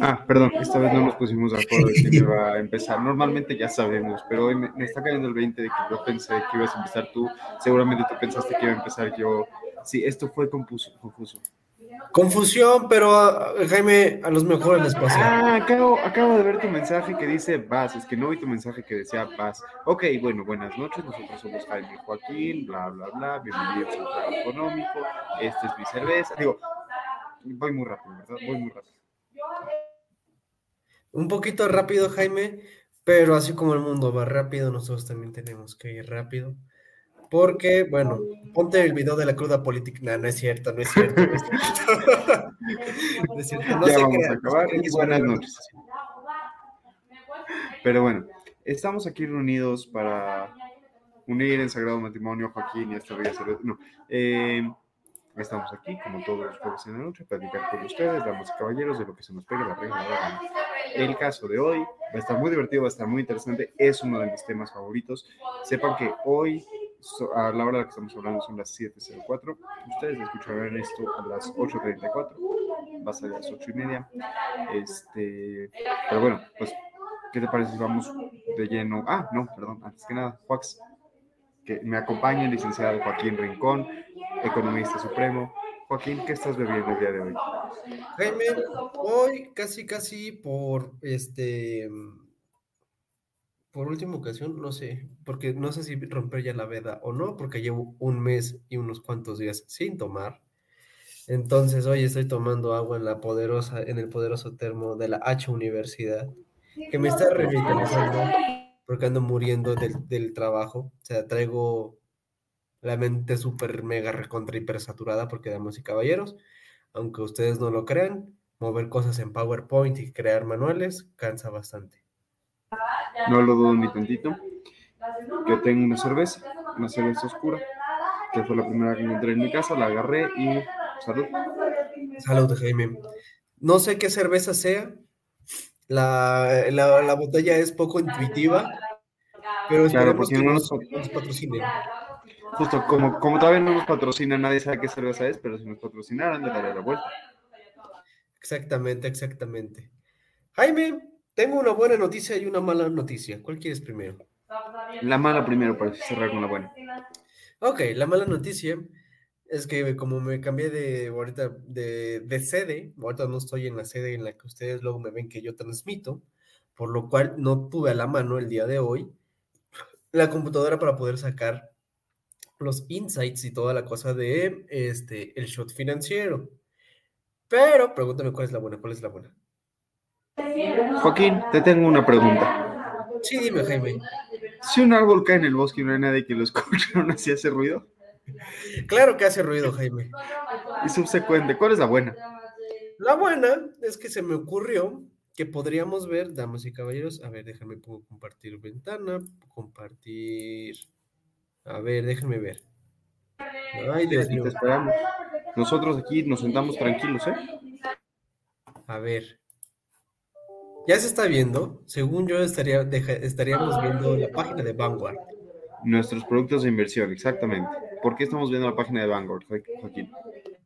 Ah, perdón, esta vez no nos pusimos de acuerdo de quién iba a empezar. Normalmente ya sabemos, pero hoy me, está cayendo el 20 de que yo pensé que ibas a empezar tú. Seguramente tú pensaste que iba a empezar yo. Sí, esto fue confuso. confuso. Confusión, pero ah, Jaime, a los mejores les pasa. Ah, acabo, acabo de ver tu mensaje que dice vas. Es que no vi tu mensaje que decía vas. Ok, bueno, buenas noches. Nosotros somos Jaime Joaquín, bla, bla, bla. Bienvenidos al Trago Económico. Este es mi cerveza. Digo, voy muy rápido, ¿verdad? Voy muy rápido. Un poquito rápido, Jaime, pero así como el mundo va rápido, nosotros también tenemos que ir rápido. Porque, bueno, ponte el video de la cruda política. No, no es cierto, no es cierto. No es cierto. no es cierto. No ya vamos a acabar y buenas noches. Pero bueno, estamos aquí reunidos para unir en sagrado matrimonio a Joaquín y a esta bella No, eh, Estamos aquí, como todos los jueves en la noche, para platicar con ustedes, damas y caballeros, de lo que se nos pega la regla El caso de hoy va a estar muy divertido, va a estar muy interesante, es uno de mis temas favoritos. Sepan que hoy, a la hora de la que estamos hablando, son las 7.04. Ustedes escucharán esto a las 8.34, va a salir a las 8 y media. Este, pero bueno, pues, ¿qué te parece si vamos de lleno? Ah, no, perdón, antes que nada, Juax, que me acompaña el licenciado Joaquín Rincón, economista supremo. Joaquín, ¿qué estás bebiendo el día de hoy? Jaime, hoy casi, casi por este, por última ocasión, no sé, porque no sé si romper ya la veda o no, porque llevo un mes y unos cuantos días sin tomar. Entonces hoy estoy tomando agua en la poderosa, en el poderoso termo de la H Universidad, que me está revitalizando porque ando muriendo del, del trabajo. O sea, traigo la mente súper mega recontra hiper saturada porque damas y caballeros, aunque ustedes no lo crean, mover cosas en PowerPoint y crear manuales cansa bastante. No lo dudo ni tantito. Yo tengo una cerveza, una cerveza oscura, que fue la primera que encontré en mi casa, la agarré y salud. Salud, Jaime. No sé qué cerveza sea, la, la, la botella es poco intuitiva, pero claro, porque no nos, nos patrocinen. Justo, como, como todavía no nos patrocina, nadie sabe qué cerveza es, pero si nos patrocinaran, le daría la vuelta. Exactamente, exactamente. Jaime, tengo una buena noticia y una mala noticia. ¿Cuál quieres primero? La mala primero, para cerrar con la buena. Ok, la mala noticia es que como me cambié de ahorita de, de, sede, ahorita no estoy en la sede en la que ustedes luego me ven que yo transmito, por lo cual no tuve a la mano el día de hoy la computadora para poder sacar los insights y toda la cosa de este el shot financiero. Pero pregúntame cuál es la buena, cuál es la buena. Joaquín, te tengo una pregunta. Sí, dime, Jaime. Si un árbol cae en el bosque y no hay nadie que lo escuche, ¿no así hace ruido? Claro que hace ruido, Jaime. Y subsecuente, ¿cuál es la buena? La buena es que se me ocurrió que podríamos ver, damas y caballeros, a ver, déjame puedo compartir ventana, compartir, a ver, déjenme ver. Ay, Dios mío. esperamos. Nosotros aquí nos sentamos tranquilos, ¿eh? A ver. Ya se está viendo. Según yo, estaría, estaríamos viendo la página de Vanguard. Nuestros productos de inversión, exactamente. ¿Por qué estamos viendo la página de Vanguard, Joaquín?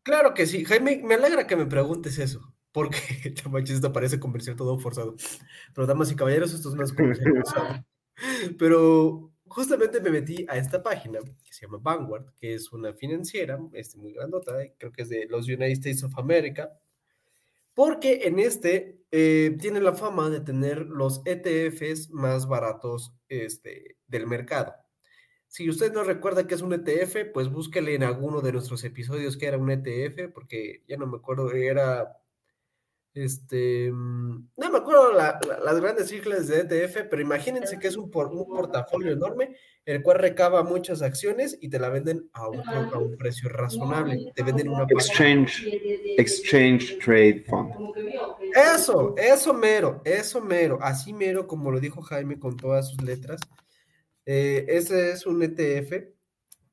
Claro que sí. Jaime, me alegra que me preguntes eso, porque esto parece conversión todo forzado. Pero, damas y caballeros, esto es más comercial forzado. Pero justamente me metí a esta página que se llama Vanguard, que es una financiera, este, muy grandota, creo que es de los United States of America, porque en este eh, tiene la fama de tener los ETFs más baratos este, del mercado. Si usted no recuerda qué es un ETF, pues búsquele en alguno de nuestros episodios que era un ETF, porque ya no me acuerdo, era este, mm, no me acuerdo las grandes siglas de ETF, pero imagínense que es un, por, un, portafolio enorme, el cual recaba muchas acciones y te la venden a un, a un precio razonable. Te venden una Exchange, exchange Trade Fund. Eso, eso mero, eso mero, así mero, como lo dijo Jaime con todas sus letras. Eh, ese es un ETF,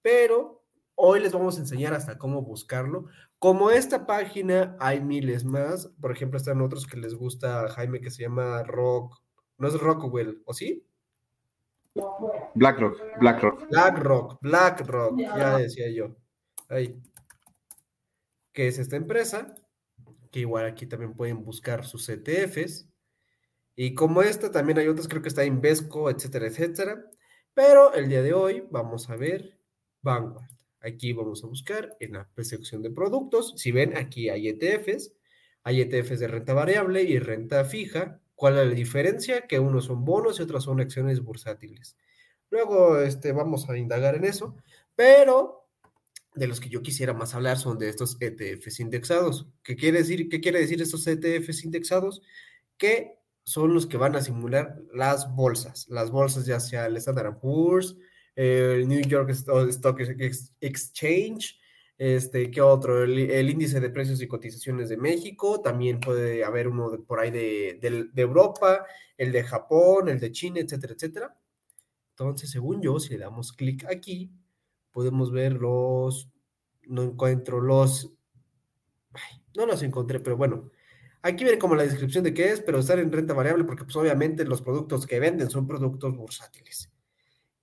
pero hoy les vamos a enseñar hasta cómo buscarlo. Como esta página, hay miles más. Por ejemplo, están otros que les gusta a Jaime que se llama Rock. No es Rockwell, ¿o sí? BlackRock, BlackRock. BlackRock, BlackRock, ya decía yo. Ahí. Que es esta empresa, que igual aquí también pueden buscar sus ETFs. Y como esta, también hay otras, creo que está Invesco, etcétera, etcétera. Pero el día de hoy vamos a ver Vanguard. Aquí vamos a buscar en la sección de productos. Si ven, aquí hay ETFs. Hay ETFs de renta variable y renta fija. ¿Cuál es la diferencia? Que unos son bonos y otros son acciones bursátiles. Luego este, vamos a indagar en eso. Pero de los que yo quisiera más hablar son de estos ETFs indexados. ¿Qué quiere decir, qué quiere decir estos ETFs indexados? Que son los que van a simular las bolsas. Las bolsas ya sea el Standard Poor's, el New York Stock Exchange, este, ¿qué otro? El, índice de precios y cotizaciones de México, también puede haber uno por ahí de, Europa, el de Japón, el de China, etcétera, etcétera. Entonces, según yo, si le damos clic aquí, podemos ver los, no encuentro los, no los encontré, pero bueno, aquí viene como la descripción de qué es, pero estar en renta variable porque pues obviamente los productos que venden son productos bursátiles.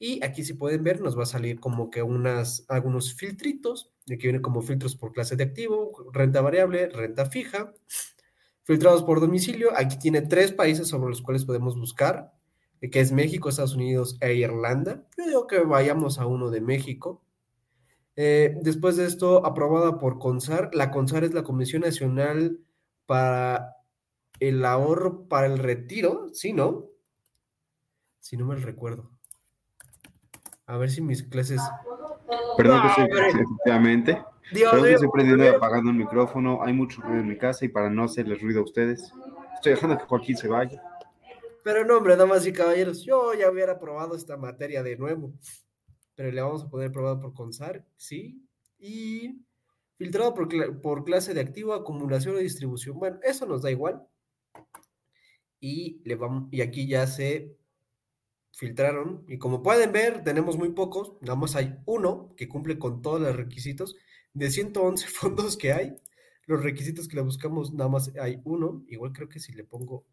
Y aquí si pueden ver, nos va a salir como que unas, algunos filtritos. Aquí viene como filtros por clase de activo, renta variable, renta fija, filtrados por domicilio. Aquí tiene tres países sobre los cuales podemos buscar, que es México, Estados Unidos e Irlanda. Yo digo que vayamos a uno de México. Eh, después de esto, aprobada por CONSAR. La CONSAR es la Comisión Nacional para el Ahorro para el Retiro, ¿sí, no? Si no me recuerdo. A ver si mis clases. Perdón que estoy efectivamente. Perdón que estoy prendiendo y apagando el micrófono. Hay mucho ruido en mi casa y para no hacerles ruido a ustedes, estoy dejando que Joaquín se vaya. Pero no, hombre, damas y caballeros, yo ya hubiera probado esta materia de nuevo. Pero le vamos a poner probado por CONSAR, sí. Y filtrado por, por clase de activo, acumulación o distribución. Bueno, eso nos da igual. Y, le vamos, y aquí ya se filtraron y como pueden ver, tenemos muy pocos, nada más hay uno que cumple con todos los requisitos. De 111 fondos que hay, los requisitos que le buscamos, nada más hay uno. Igual creo que si le pongo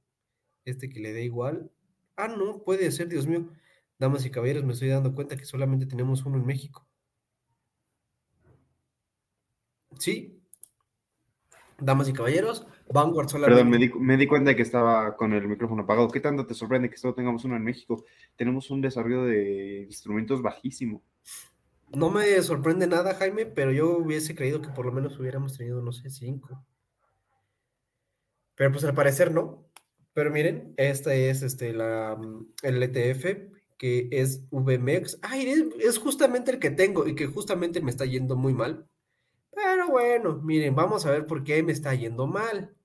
este que le dé igual. Ah, no, puede ser, Dios mío. Damas y caballeros, me estoy dando cuenta que solamente tenemos uno en México. Sí, damas y caballeros, Vanguard solamente. Perdón, me di, me di, cuenta de que estaba con el micrófono apagado. ¿Qué tanto te sorprende que solo tengamos uno en México? Tenemos un desarrollo de instrumentos bajísimo. No me sorprende nada, Jaime, pero yo hubiese creído que por lo menos hubiéramos tenido, no sé, cinco. Pero pues al parecer no. Pero miren, este es este, la, el ETF, que es VMEX. Ay, es, es justamente el que tengo y que justamente me está yendo muy mal. Pero bueno, miren, vamos a ver por qué me está yendo mal.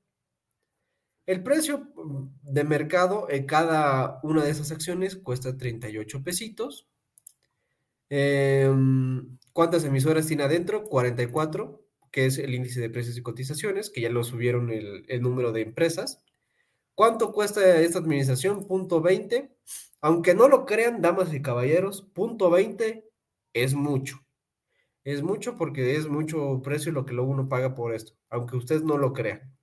El precio mm, de mercado en cada una de esas acciones cuesta 38 pesitos. Em, ¿Cuántas emisoras tiene adentro? 44, que es el índice de precios y cotizaciones, que ya lo subieron el, número de empresas. ¿Cuánto cuesta esta administración? Punto 20. Aunque no lo crean, damas y caballeros, punto 20 es mucho. Es mucho porque es mucho precio lo que luego uno paga por esto, aunque ustedes no lo crean.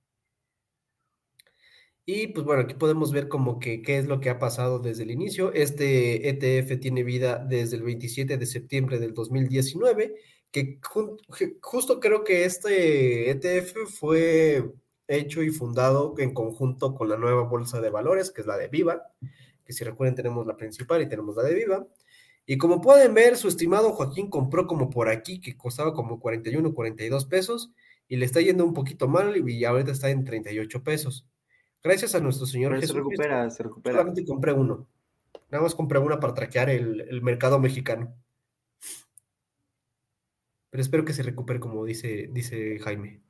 Y pues bueno, aquí podemos ver como que qué es lo que ha pasado desde el inicio. Este ETF tiene vida desde el 27 de septiembre del 2019, que justo creo que este ETF fue hecho y fundado en conjunto con la nueva bolsa de valores, que es la de Viva, que si recuerden tenemos la principal y tenemos la de Viva. Y como pueden ver, su estimado Joaquín compró como por aquí, que costaba como 41, 42 pesos, y le está yendo un poquito mal y ahorita está en 38 pesos. Gracias a nuestro Señor Pero se Jesús. recupera, se recupera. Solamente compré uno. Nada más compré una para traquear el, el mercado mexicano. Pero espero que se recupere como dice, dice Jaime.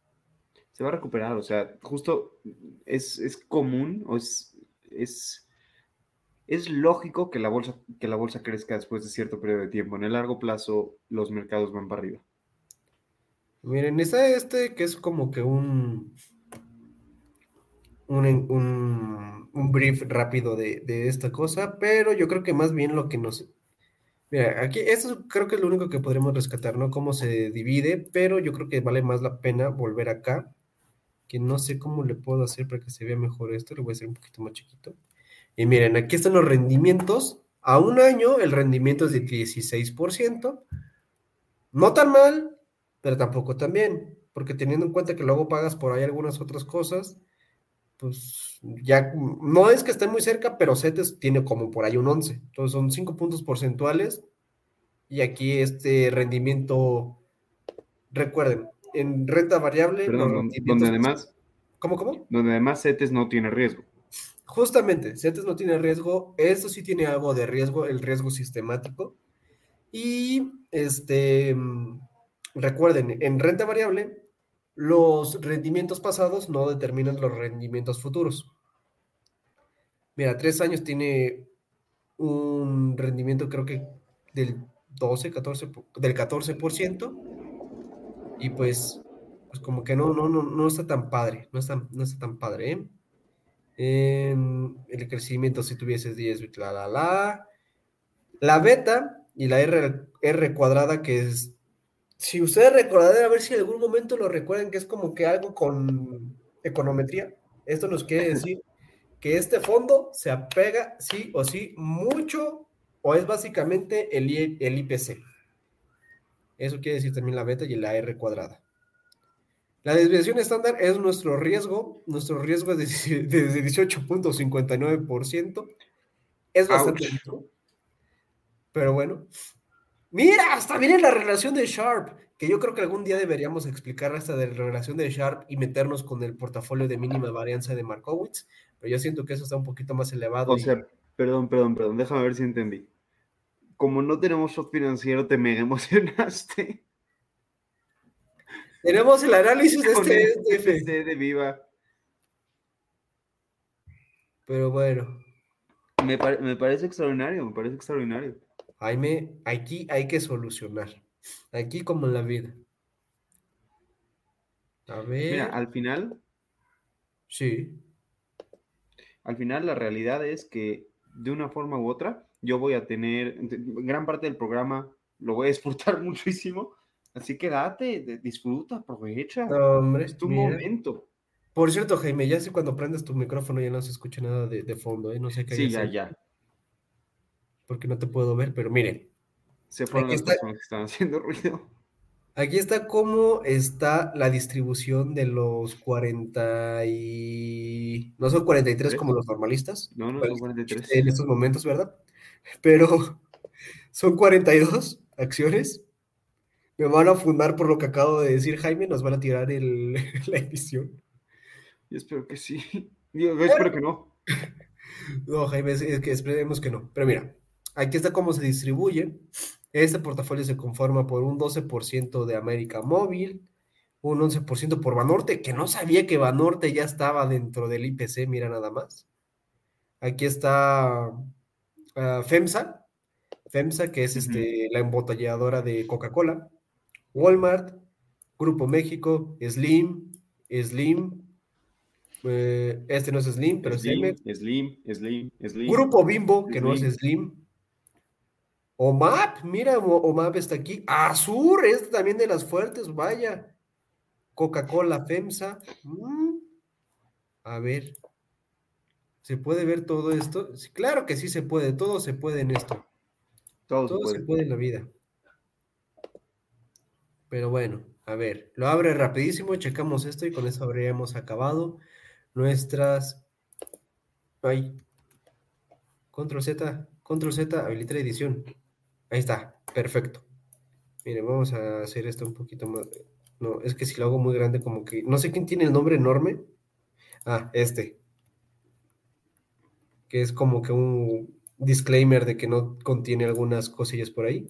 Se va a recuperar, o sea, justo es, es común o es, es, es lógico que la, bolsa, que la bolsa crezca después de cierto periodo de tiempo. En el largo plazo, los mercados van para arriba. Miren, está este que es como que un, un, un, un brief rápido de, de, esta cosa, pero yo creo que más bien lo que nos... Mira, aquí esto creo que es lo único que podremos rescatar, ¿no? Cómo se divide, pero yo creo que vale más la pena volver acá, que no sé cómo le puedo hacer para que se vea mejor esto, le voy a hacer un poquito más chiquito. Y miren, aquí están los rendimientos. A un año el rendimiento es de 16%. No tan mal, pero tampoco tan bien, porque teniendo en cuenta que luego pagas por ahí algunas otras cosas, pues ya no es que esté muy cerca, pero CETES tiene como por ahí un 11. Entonces son 5 puntos porcentuales. Y aquí este rendimiento, recuerden, en renta variable. Perdón, donde además. ¿Cómo, cómo? Donde además CETES no tiene riesgo. Justamente, CETES no tiene riesgo. Esto sí tiene algo de riesgo, el riesgo sistemático. Y este, recuerden, en renta variable los rendimientos pasados no determinan los rendimientos futuros. Mira, tres años tiene un rendimiento creo que del 12, 14, del 14%. Y pues, pues como que no, no, no, no está tan padre, no está, no está tan padre, ¿eh? El crecimiento si tuvieses 10, la, la, la. La beta y la R, R cuadrada que es si ustedes recordarán, a ver si en algún momento lo recuerdan, que es como que algo con econometría. Esto nos quiere decir que este fondo se apega sí o sí mucho o es básicamente el, el IPC. Eso quiere decir también la beta y la R cuadrada. La desviación estándar es nuestro riesgo. Nuestro riesgo es de, de 18.59%. Es bastante alto. Pero bueno, Mira, hasta viene la relación de Sharp, que yo creo que algún día deberíamos explicar hasta de la relación de Sharp y meternos con el portafolio de mínima varianza de Markowitz, pero yo siento que eso está un poquito más elevado. O sea, perdón, perdón, perdón, déjame ver si entendí. Como no tenemos shop financiero, te mega emocionaste. Tenemos el análisis de este STF. de Viva. Pero bueno. Me, me parece extraordinario, me parece extraordinario. Jaime, aquí hay que solucionar. Aquí como en la vida. A ver. Mira, al final. Sí. Al final la realidad es que de una forma u otra yo voy a tener gran parte del programa, lo voy a disfrutar muchísimo. Así que date, disfruta, aprovecha. hombre, es tu momento. Por cierto, Jaime, ya sé cuando prendes tu micrófono ya no se escucha nada de, de fondo, ¿eh? No sé qué. Sí, ya, ya porque no te puedo ver, pero miren. Se fueron las personas que están haciendo ruido. Aquí está cómo está la distribución de los 40 y... No son 43 como los normalistas. No, no son 43. En estos momentos, ¿verdad? Pero son 42 acciones. Me van a fundar por lo que acabo de decir, Jaime. Nos van a tirar el, la edición. Yo espero que sí. Yo, yo espero que no. No, Jaime, es que esperemos que no. Pero mira, Aquí está cómo se distribuye. Este portafolio se conforma por un 12% de América Móvil, un 11% por Banorte, que no sabía que Banorte ya estaba dentro del IPC, mira nada más. Aquí está uh, FEMSA, FEMSA, que es este, la embotelladora de Coca-Cola, Walmart, Grupo México, Slim, Slim, eh, este no es Slim, pero Slim, es Slim, Slim, Slim. Grupo Bimbo, que no es Slim, OMAP, mira, OMAP está aquí. Azur, este también de las fuertes, vaya. Coca-Cola, FEMSA. Mm. A ver. ¿Se puede ver todo esto? claro que sí se puede, todo se puede en esto. Todo, se, puede. en la vida. Pero bueno, a ver, lo abre rapidísimo, checamos esto y con eso habríamos acabado nuestras. Ay. Control Z, Control Z, habilitar edición. Ahí está, perfecto. Miren, vamos a hacer esto un poquito más. No, es que si lo hago muy grande, como que. No sé quién tiene el nombre enorme. Ah, este. que es como que un disclaimer de que no contiene algunas cosillas por ahí.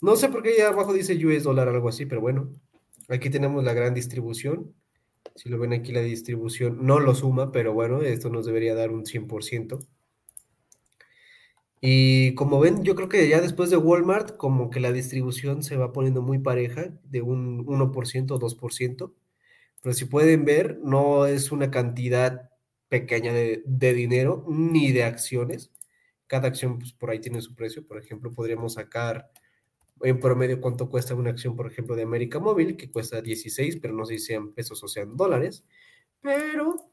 No sé por qué ahí abajo dice US dólar, algo así, pero bueno, aquí tenemos la gran distribución. Si lo ven aquí, la distribución no lo suma, pero bueno, esto nos debería dar un 100%. Y como ven, yo creo que ya después de Walmart, como que la distribución se va poniendo muy pareja, de un 1% o 2%. Pero si pueden ver, no es una cantidad pequeña de, de dinero ni de acciones. Cada acción pues, por ahí tiene su precio. Por ejemplo, podríamos sacar en promedio cuánto cuesta una acción, por ejemplo, de América Móvil, que cuesta 16, pero no sé si sean pesos o sean dólares. Pero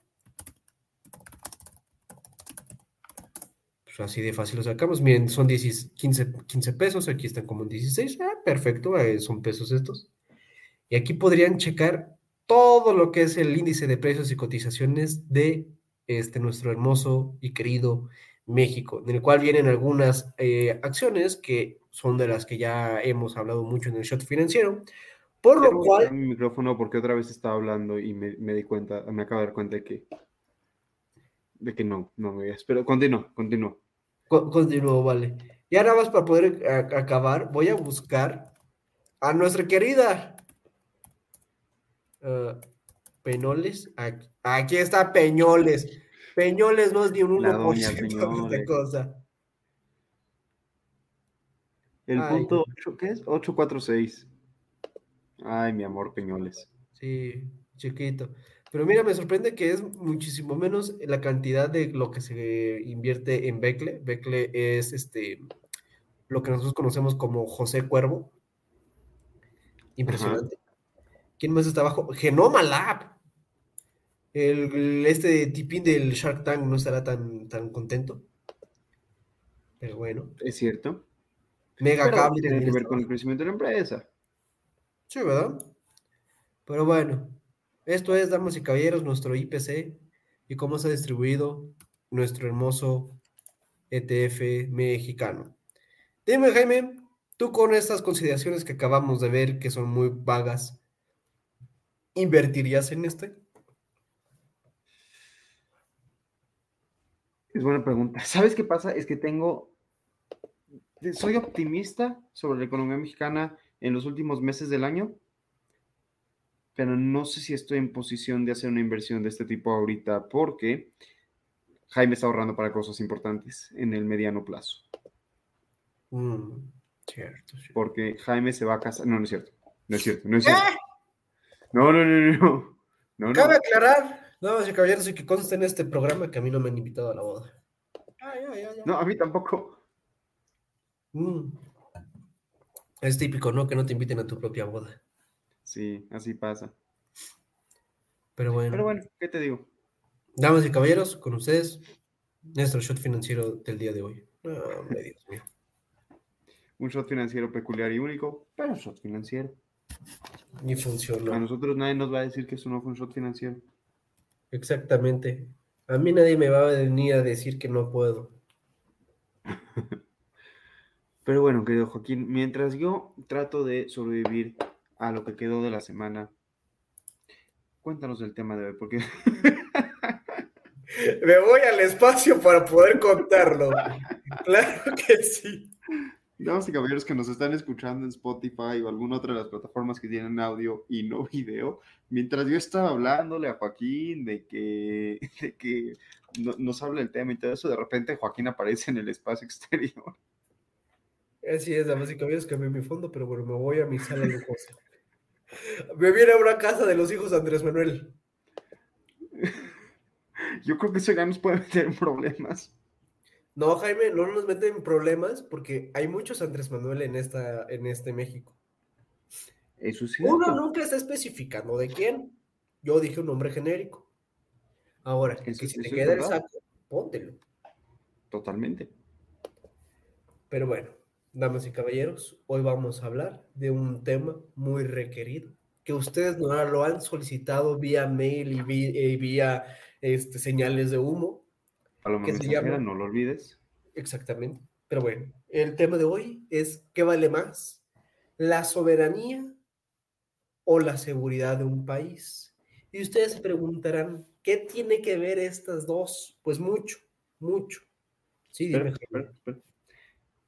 así de fácil lo sacamos. Miren, son 10, 15, 15 pesos, aquí están como en 16. Ah, perfecto, eh, son pesos estos. Y aquí podrían checar todo lo que es el índice de precios y cotizaciones de este, nuestro hermoso y querido México, en el cual vienen algunas eh, acciones que son de las que ya hemos hablado mucho en el shot financiero, por lo cual... Mi micrófono porque otra vez estaba hablando y me, me, di cuenta, me acabo de dar cuenta de que, de que no, no me pero continúo, continúo. Continúo, vale. Y ahora más para poder acabar, voy a buscar a nuestra querida uh, Penoles. Aquí, aquí, está Peñoles. Peñoles no es ni un 1% de cosa. El Ay. punto 8, ¿qué es? 846. Ay, mi amor, Peñoles. Sí, chiquito. Pero mira, me sorprende que es muchísimo menos la cantidad de lo que se invierte en Becle. Becle es este lo que nosotros conocemos como José Cuervo. Impresionante. Ajá. ¿Quién más está abajo? Genoma Lab. El, este tipín del Shark Tank no estará tan, tan contento. Pero bueno. Es cierto. Mega Pero Cable. tiene que ver con el crecimiento de la empresa. Sí, ¿verdad? Pero bueno, esto es, damas y caballeros, nuestro IPC y cómo se ha distribuido nuestro hermoso ETF mexicano. Dime, Jaime, tú con estas consideraciones que acabamos de ver, que son muy vagas, ¿invertirías en este? Es buena pregunta. ¿Sabes qué pasa? Es que tengo, soy optimista sobre la economía mexicana en los últimos meses del año, pero no sé si estoy en posición de hacer una inversión de este tipo ahorita porque Jaime está ahorrando para cosas importantes en el mediano plazo. Mm, cierto, cierto, Porque Jaime se va a casar. No, no es cierto. No es cierto. No es cierto. No, no, no, no. no, no. Cabe aclarar, damas y caballeros, y que conste en este programa que a mí no me han invitado a la boda. Ay, ay, ay, no, a mí tampoco. Mm. Es típico, ¿no? Que no te inviten a tu propia boda. Sí, así pasa. Pero bueno. Pero bueno, ¿qué te digo? Damas y caballeros, con ustedes, nuestro shot financiero del día de hoy. Oh, Dios mío. Un shot financiero peculiar y único, pero un shot financiero. Ni funcionó. A nosotros nadie nos va a decir que eso no fue un shot financiero. Exactamente. A mí nadie me va a venir a decir que no puedo. Pero bueno, querido Joaquín, mientras yo trato de sobrevivir a lo que quedó de la semana, cuéntanos del tema de hoy, porque... Me voy al espacio para poder contarlo. claro que sí. Damas y caballeros que nos están escuchando en Spotify o alguna otra de las plataformas que tienen audio y no video, mientras yo estaba hablándole a Joaquín de que, de que no, nos habla el tema y todo eso, de repente Joaquín aparece en el espacio exterior. Así es, damas y caballeros, cambié mi fondo, pero bueno, me voy a mi sala lujosa. Me viene a una casa de los hijos de Andrés Manuel. Yo creo que eso ya nos puede meter en problemas. No, Jaime, no nos meten en problemas porque hay muchos Andrés Manuel en, esta, en este México. Eso sí. Uno nunca está especificando de quién. Yo dije un nombre genérico. Ahora, Eso- que si te queda el saco, póntelo. Totalmente. Pero bueno, damas y caballeros, hoy vamos a hablar de un tema muy requerido, que ustedes no lo han solicitado vía mail y eh, vía este, señales de humo. Paloma ¿Qué se mensajera, llama? no lo olvides. Exactamente. Pero bueno, el tema de hoy es ¿qué vale más? ¿La soberanía o la seguridad de un país? Y ustedes se preguntarán, ¿qué tiene que ver estas dos? Pues mucho. mucho. Sí, dime. Espera, espera, espera.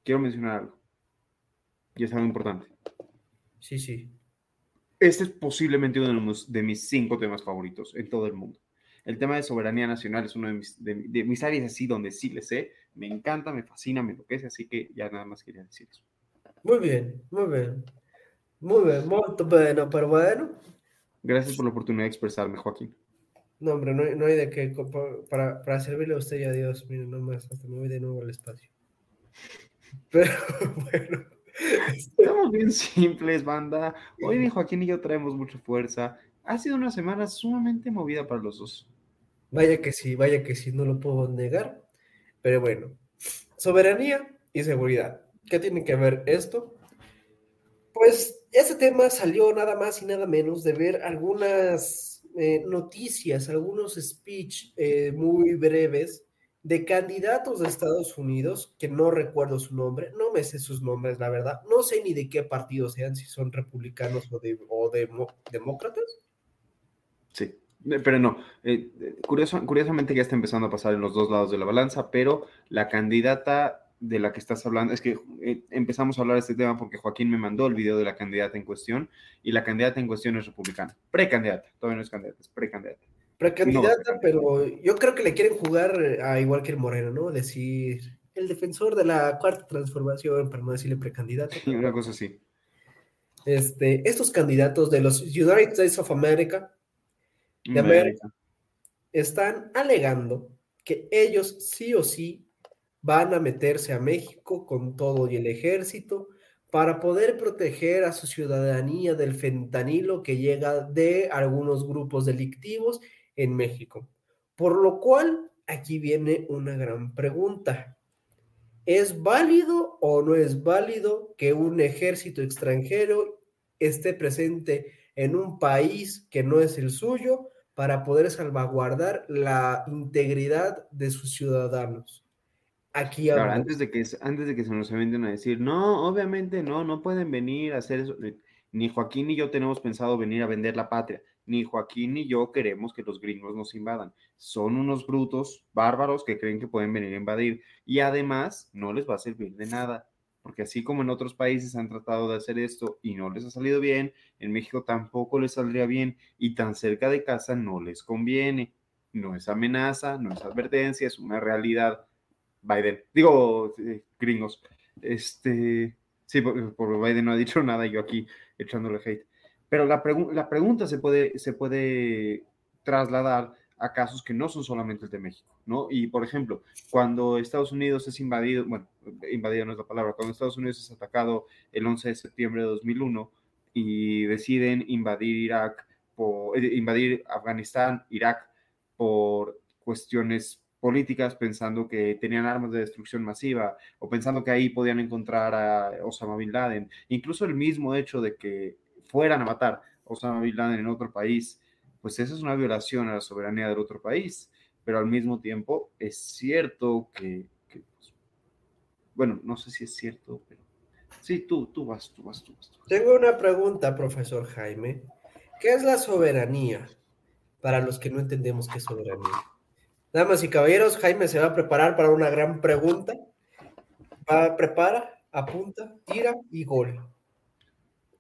Quiero mencionar algo. Y es algo importante. Sí, sí. Este es posiblemente uno de, mis cinco temas favoritos en todo el mundo. El tema de soberanía nacional es uno de mis, de, de mis áreas así donde sí le sé. Me encanta, me fascina, me enloquece, así que ya nada más quería decir eso. Muy bien, muy bien. Muy bien, muy bueno, pero bueno. Gracias por la oportunidad de expresarme, Joaquín. No, hombre, no hay, no hay de qué. Para, para servirle a usted y a Dios, miren, nomás, hasta me voy de nuevo al espacio. Pero bueno. Este, Estamos bien simples, banda. Hoy mi Joaquín y yo traemos mucha fuerza. Ha sido una semana sumamente movida para los dos. Vaya que sí, vaya que sí, no lo puedo negar. Pero bueno, soberanía y seguridad. ¿Qué tiene que ver esto? Pues ese tema salió nada más y nada menos de ver algunas eh, noticias, algunos speech eh, muy breves de candidatos de Estados Unidos, que no recuerdo su nombre, no me sé sus nombres, la verdad, no sé ni de qué partido sean, si son republicanos o, de, o demócratas. Sí, eh, pero no. eh, curioso- curiosamente ya está empezando a pasar en los dos lados de la balanza, pero la candidata de la que estás hablando, es que eh, empezamos a hablar de este tema porque Joaquín me mandó el video de la candidata en cuestión y la candidata en cuestión es republicana. Precandidata, todavía no es candidata, es precandidata. Precandidata, pero yo creo que le quieren jugar eh, a igual que el Moreno, ¿no? Decir el defensor de la cuarta transformación, para no decirle precandidato. Y una cosa así. Este, estos candidatos de los United States of America de América están alegando que ellos sí o sí van a meterse a México con todo y el ejército para poder proteger a su ciudadanía del fentanilo que llega de algunos grupos delictivos en México. Por lo cual, aquí viene una gran pregunta. ¿Es válido o no es válido que un ejército extranjero esté presente en un país que no es el suyo para poder salvaguardar la integridad de sus ciudadanos? Aquí Claro, antes de que, antes de que se nos aventen a decir, no, obviamente no, no pueden venir a hacer eso. Ni Joaquín ni yo tenemos pensado venir a vender la patria. Ni Joaquín ni yo queremos que los gringos nos invadan. Son unos brutos bárbaros que creen que pueden venir a invadir. Y además no les va a servir de nada. Porque así como en otros países han tratado de hacer esto y no les ha salido bien, en México tampoco les saldría bien y tan cerca de casa no les conviene. No es amenaza, no es advertencia, es una realidad. Biden, digo, eh, gringos. Este, sí, por, por Biden no ha dicho nada, yo aquí echándole hate. Pero la, la pregunta se puede, se puede trasladar a casos que no son solamente el de México, ¿no? Y, por ejemplo, cuando Estados Unidos es invadido, bueno, invadido no es la palabra, cuando Estados Unidos es atacado el 11 de septiembre de 2001 y deciden invadir Irak, por, eh, invadir Afganistán, Irak, por cuestiones políticas pensando que tenían armas de destrucción masiva o pensando que ahí podían encontrar a Osama Bin Laden. Incluso el mismo hecho de que fueran a matar a Osama Bin Laden en otro país, pues eso es una violación a la soberanía del otro país. Pero al mismo tiempo es cierto que, pues, bueno, no sé si es cierto, pero sí, tú, tú vas, tú vas, tú vas. Tú vas. Tengo una pregunta, profesor Jaime. ¿Qué es la soberanía? Para los que no entendemos qué es soberanía. Damas y caballeros, Jaime se va a preparar para una gran pregunta. Va, prepara, apunta, tira y gol.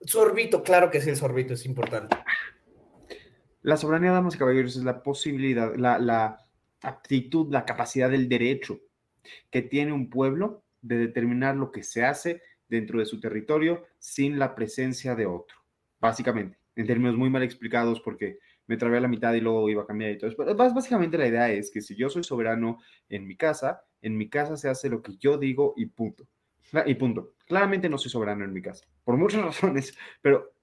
Sorbito, claro que sí, el sorbito es importante. La soberanía, damas y caballeros, es la posibilidad, la, aptitud, la capacidad del derecho que tiene un pueblo de determinar lo que se hace dentro de su territorio sin la presencia de otro, básicamente, en términos muy mal explicados porque me trabé a la mitad y luego iba a cambiar y todo eso. Pero bás- básicamente la idea es que si yo soy soberano en mi casa, en mi casa se hace lo que yo digo y punto. Y punto. Claramente no soy soberano en mi casa, por muchas razones, pero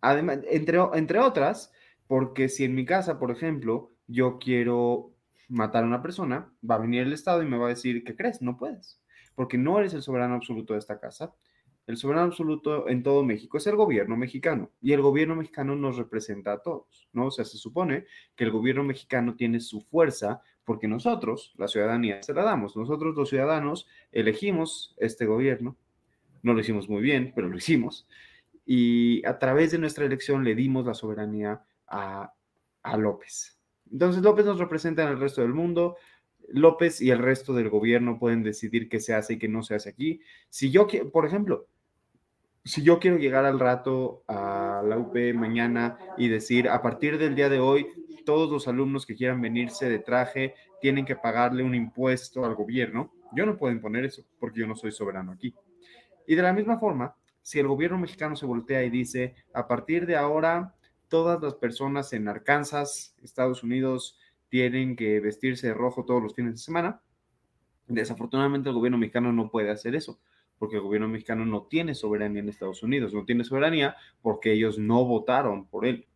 además, entre, entre otras, porque si en mi casa, por ejemplo, yo quiero matar a una persona, va a venir el Estado y me va a decir, ¿qué crees? No puedes, porque no eres el soberano absoluto de esta casa. El soberano absoluto en todo México es el gobierno mexicano y el gobierno mexicano nos representa a todos, ¿no? O sea, se supone que el gobierno mexicano tiene su fuerza porque nosotros, la ciudadanía, se la damos. Nosotros los ciudadanos elegimos este gobierno, no lo hicimos muy bien, pero lo hicimos, y a través de nuestra elección le dimos la soberanía a, a López. Entonces López nos representa en el resto del mundo, López y el resto del gobierno pueden decidir qué se hace y qué no se hace aquí. Si yo, por ejemplo, si yo quiero llegar al rato a la UP mañana y decir, a partir del día de hoy, todos los alumnos que quieran venirse de traje tienen que pagarle un impuesto al gobierno, yo no puedo imponer eso porque yo no soy soberano aquí. Y de la misma forma, si el gobierno mexicano se voltea y dice, a partir de ahora, todas las personas en Arkansas, Estados Unidos, tienen que vestirse de rojo todos los fines de semana, desafortunadamente el gobierno mexicano no puede hacer eso porque el gobierno mexicano no tiene soberanía en Estados Unidos, no tiene soberanía porque ellos no votaron por él.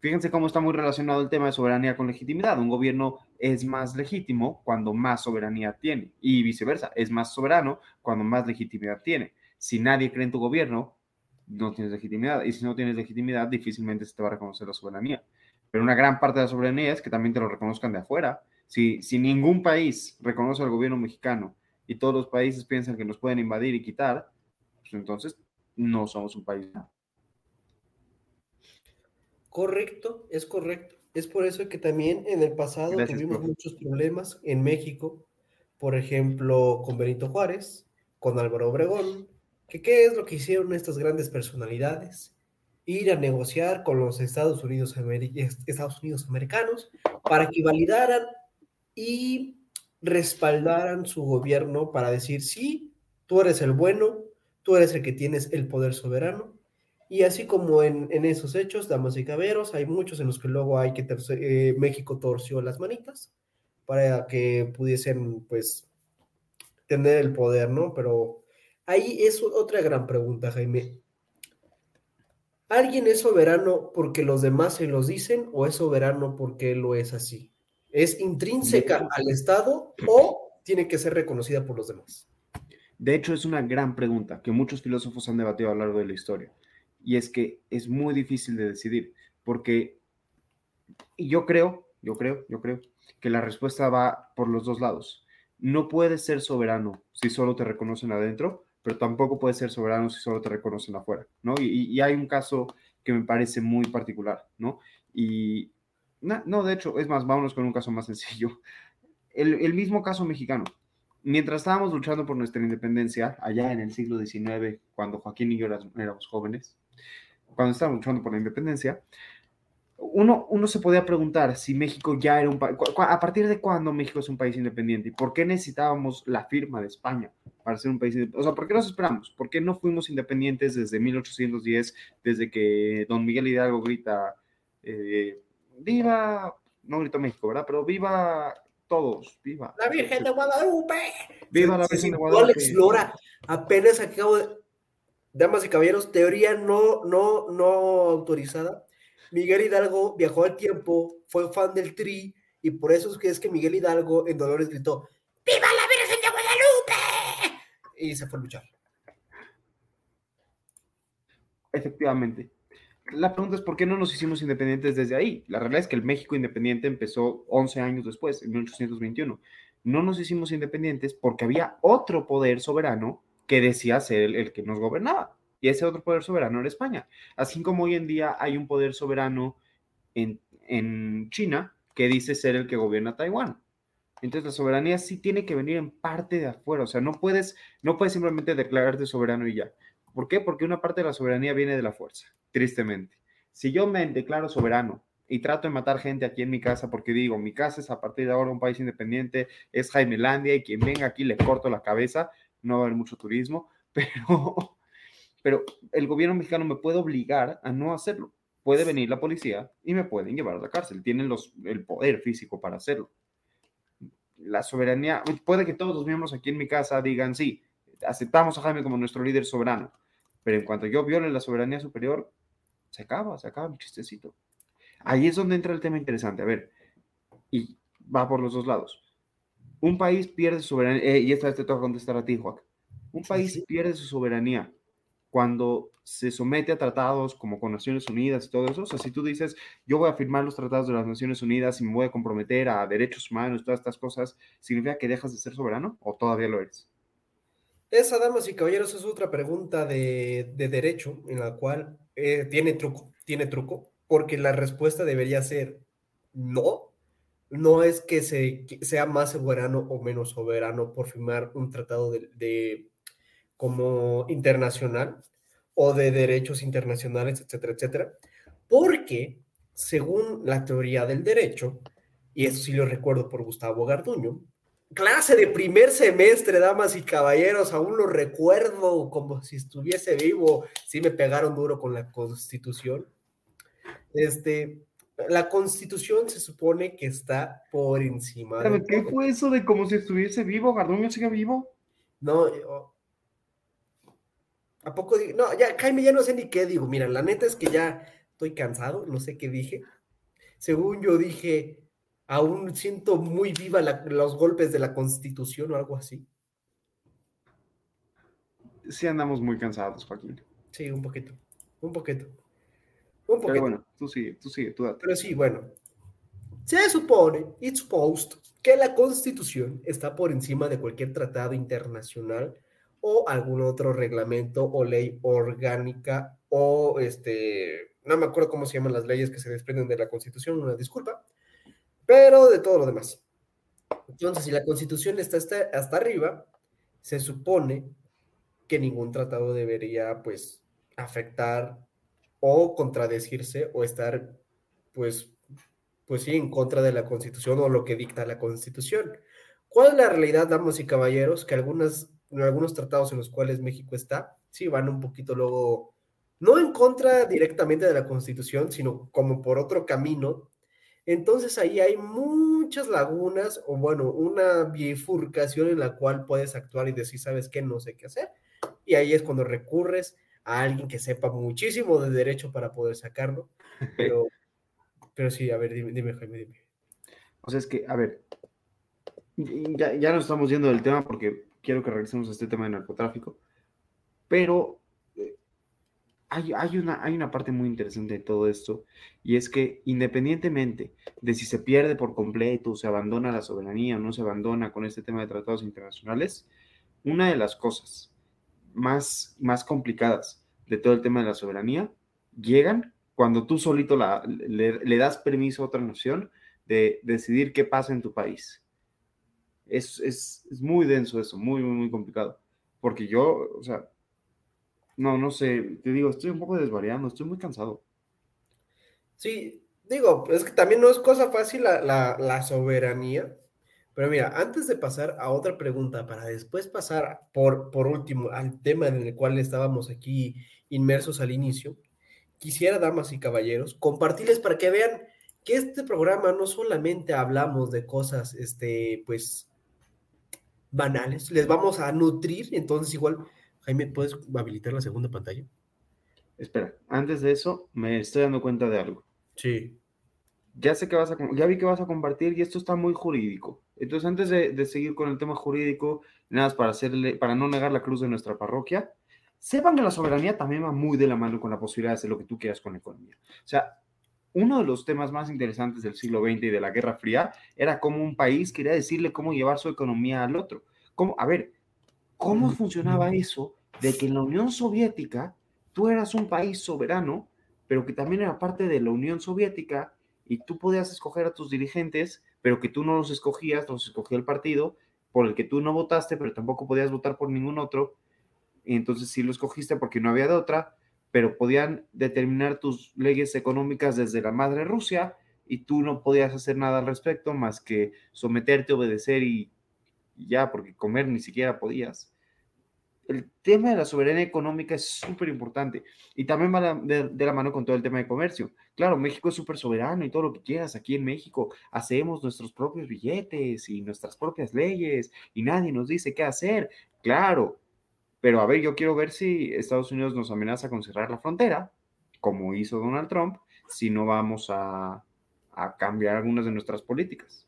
Fíjense cómo está muy relacionado el tema de soberanía con legitimidad. Un gobierno es más legítimo cuando más soberanía tiene y viceversa, es más soberano cuando más legitimidad tiene. Si nadie cree en tu gobierno, no tienes legitimidad y si no tienes legitimidad, difícilmente se te va a reconocer la soberanía. Pero una gran parte de la soberanía es que también te lo reconozcan de afuera. Si, si ningún país reconoce al gobierno mexicano y todos los países piensan que nos pueden invadir y quitar, pues entonces no somos un país. Correcto, es correcto. Es por eso que también en el pasado tuvimos muchos problemas en México, por ejemplo, con Benito Juárez, con Álvaro Obregón, que qué es lo que hicieron estas grandes personalidades, ir a negociar con los Estados Unidos, americanos para que validaran y respaldaran su gobierno para decir, sí, tú eres el bueno, tú eres el que tienes el poder soberano. Y así como en, esos hechos, damas y caberos, hay muchos en los que luego hay que eh, México torció las manitas para que pudiesen, pues, tener el poder, ¿no? Pero ahí es otra gran pregunta, Jaime. ¿Alguien es soberano porque los demás se los dicen o es soberano porque lo es así? ¿Es intrínseca al Estado o tiene que ser reconocida por los demás? De hecho, es una gran pregunta que muchos filósofos han debatido a lo largo de la historia. Y es que es muy difícil de decidir, porque yo creo, yo creo, yo creo que la respuesta va por los dos lados. No puedes ser soberano si solo te reconocen adentro, pero tampoco puedes ser soberano si solo te reconocen afuera, ¿no? Y, y hay un caso que me parece muy particular, ¿no? Y, no, de hecho, es más, vámonos con un caso más sencillo. El, mismo caso mexicano. Mientras estábamos luchando por nuestra independencia, allá en el siglo XIX, cuando Joaquín y yo éramos jóvenes, cuando estábamos luchando por la independencia, uno, uno se podía preguntar si México ya era un país, a partir de cuándo México es un país independiente y por qué necesitábamos la firma de España para ser un país independiente. O sea, ¿por qué nos esperamos? ¿Por qué no fuimos independientes desde 1810, desde que don Miguel Hidalgo grita, eh, viva, no grito México, ¿verdad? Pero viva todos, viva. La Virgen de Guadalupe. Viva la Virgen de Guadalupe. Explora, apenas acabo de, damas y caballeros, teoría no, no, no autorizada. Miguel Hidalgo viajó al tiempo, fue fan del Tri, y por eso es que es que Miguel Hidalgo en Dolores gritó, ¡Viva la Virgen de Guadalupe! Y se fue a luchar. Efectivamente la pregunta es por qué no nos hicimos independientes desde ahí. La realidad es que el México independiente empezó 11 años después, en 1821. No nos hicimos independientes porque había otro poder soberano que decía ser el, que nos gobernaba. Y ese otro poder soberano era España. Así como hoy en día hay un poder soberano en, en China que dice ser el que gobierna Taiwán. Entonces la soberanía sí tiene que venir en parte de afuera. O sea, no puedes, no puedes simplemente declararte soberano y ya. ¿Por qué? Porque una parte de la soberanía viene de la fuerza, tristemente. Si yo me declaro soberano y trato de matar gente aquí en mi casa porque digo, mi casa es a partir de ahora un país independiente, es Jaimelandia y quien venga aquí le corto la cabeza, no va a haber mucho turismo, pero, pero el gobierno mexicano me puede obligar a no hacerlo. Puede venir la policía y me pueden llevar a la cárcel. Tienen los, el poder físico para hacerlo. La soberanía, puede que todos los miembros aquí en mi casa digan, sí, aceptamos a Jaime como nuestro líder soberano, pero en cuanto yo viole la soberanía superior, se acaba, se acaba mi chistecito. Ahí es donde entra el tema interesante. A ver, y va por los dos lados. Un país pierde su soberanía, eh, y esta vez te toca contestar a ti, Joaquín. Un país pierde su soberanía cuando se somete a tratados como con Naciones Unidas y todo eso. O sea, si tú dices, yo voy a firmar los tratados de las Naciones Unidas y me voy a comprometer a derechos humanos, todas estas cosas, ¿significa que dejas de ser soberano o todavía lo eres? Esa, damas y caballeros, es otra pregunta de, derecho en la cual eh, tiene truco, tiene truco, porque la respuesta debería ser no, no es que, se, sea más soberano o menos soberano por firmar un tratado de, de como internacional o de derechos internacionales, etcétera, etcétera, porque según la teoría del derecho, y eso sí lo recuerdo por Gustavo Garduño, clase de primer semestre, damas y caballeros, aún lo recuerdo como si estuviese vivo, sí me pegaron duro con la constitución. Este, la constitución se supone que está por encima. de ¿Qué fue eso de como si estuviese vivo? ¿Garduño sigue vivo? No, ¿a poco digo? No, ya, Jaime, ya no sé ni qué digo. Mira, la neta es que ya estoy cansado, no sé qué dije. Según yo dije, aún siento muy viva los golpes de la constitución o algo así. Sí, andamos muy cansados, Joaquín. Sí, un poquito, un poquito. Un poquito. Pero bueno, tú sigue, tú sigue, tú date. Pero sí, bueno. Se supone, it's supposed, que la constitución está por encima de cualquier tratado internacional o algún otro reglamento o ley orgánica o este, no me acuerdo cómo se llaman las leyes que se desprenden de la constitución, una disculpa, pero de todo lo demás. Entonces, si la constitución está hasta, arriba, se supone que ningún tratado debería, pues, afectar o contradecirse o estar, pues, pues sí, en contra de la constitución o lo que dicta la constitución. ¿Cuál es la realidad, damas y caballeros? Que algunas, algunos tratados en los cuales México está, sí, van un poquito luego, no en contra directamente de la constitución, sino como por otro camino entonces ahí hay muchas lagunas o bueno, una bifurcación en la cual puedes actuar y decir, ¿sabes qué? No sé qué hacer. Y ahí es cuando recurres a alguien que sepa muchísimo de derecho para poder sacarlo. Pero, pero sí, a ver, dime, dime, Jaime, dime. O sea, es que, a ver, ya, ya nos estamos yendo del tema porque quiero que regresemos a este tema de narcotráfico, pero hay, una, hay una parte muy interesante de todo esto, y es que independientemente de si se pierde por completo, se abandona la soberanía o no se abandona con este tema de tratados internacionales, una de las cosas más, más complicadas de todo el tema de la soberanía llegan cuando tú solito la, le, das permiso a otra nación de decidir qué pasa en tu país. Es, es, es muy denso eso, muy, muy, muy complicado. Porque yo, o sea, no, no sé, te digo, estoy un poco desvariando, estoy muy cansado. Sí, digo, es que también no es cosa fácil la, soberanía, pero mira, antes de pasar a otra pregunta, para después pasar por, por último al tema en el cual estábamos aquí inmersos al inicio, quisiera, damas y caballeros, compartirles para que vean que este programa no solamente hablamos de cosas, este, pues, banales, les vamos a nutrir, entonces igual Jaime, ¿puedes habilitar la segunda pantalla? Espera, antes de eso, me estoy dando cuenta de algo. Sí. Ya sé que vas a, ya vi que vas a compartir y esto está muy jurídico. Entonces, antes de, seguir con el tema jurídico, nada más para hacerle, para no negar la cruz de nuestra parroquia, sepan que la soberanía también va muy de la mano con la posibilidad de hacer lo que tú quieras con la economía. O sea, uno de los temas más interesantes del siglo XX y de la Guerra Fría era cómo un país quería decirle cómo llevar su economía al otro. ¿Cómo? A ver, ¿cómo funcionaba eso de que en la Unión Soviética tú eras un país soberano, pero que también era parte de la Unión Soviética y tú podías escoger a tus dirigentes, pero que tú no los escogías, los escogía el partido por el que tú no votaste, pero tampoco podías votar por ningún otro. Y entonces sí lo escogiste porque no había de otra, pero podían determinar tus leyes económicas desde la madre Rusia y tú no podías hacer nada al respecto más que someterte, obedecer y, ya, porque comer ni siquiera podías el tema de la soberanía económica es súper importante y también va de, la mano con todo el tema de comercio. Claro, México es súper soberano y todo lo que quieras. Aquí en México hacemos nuestros propios billetes y nuestras propias leyes y nadie nos dice qué hacer. Claro, pero a ver, yo quiero ver si Estados Unidos nos amenaza con cerrar la frontera, como hizo Donald Trump, si no vamos a, cambiar algunas de nuestras políticas.